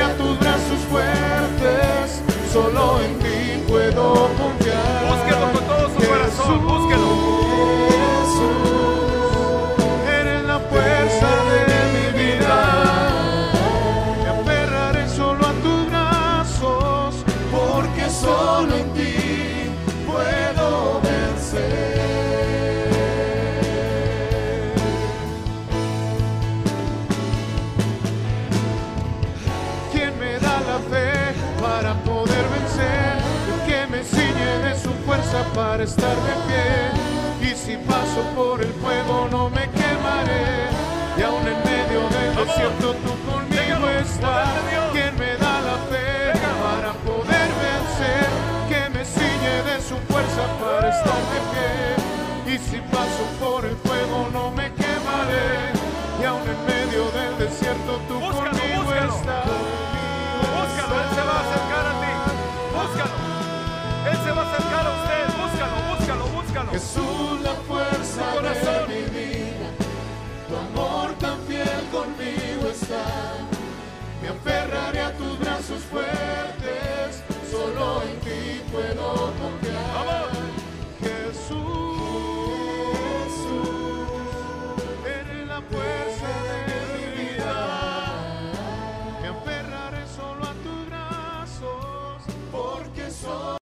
a tus brazos fuertes, solo en ti puedo fuerza para estar de pie. Y si paso por el fuego no me quemaré. Y aún en medio del desierto tú conmigo estás. ¿Quién me da la fe para poder vencer? Que me ciñe de su fuerza para estar de pie. Y si paso por el fuego no me quemaré. Y aún en medio del desierto tú Búscalo, conmigo búscalo. estás. Búscalo, Él se va a acercar a ti. Búscalo. Él se va a cercano a usted. Búscalo, búscalo, búscalo. Jesús, la fuerza corazón. de mi vida. Tu amor tan fiel conmigo está. Me aferraré a tus brazos fuertes. Solo en ti puedo confiar. ¡Vamos!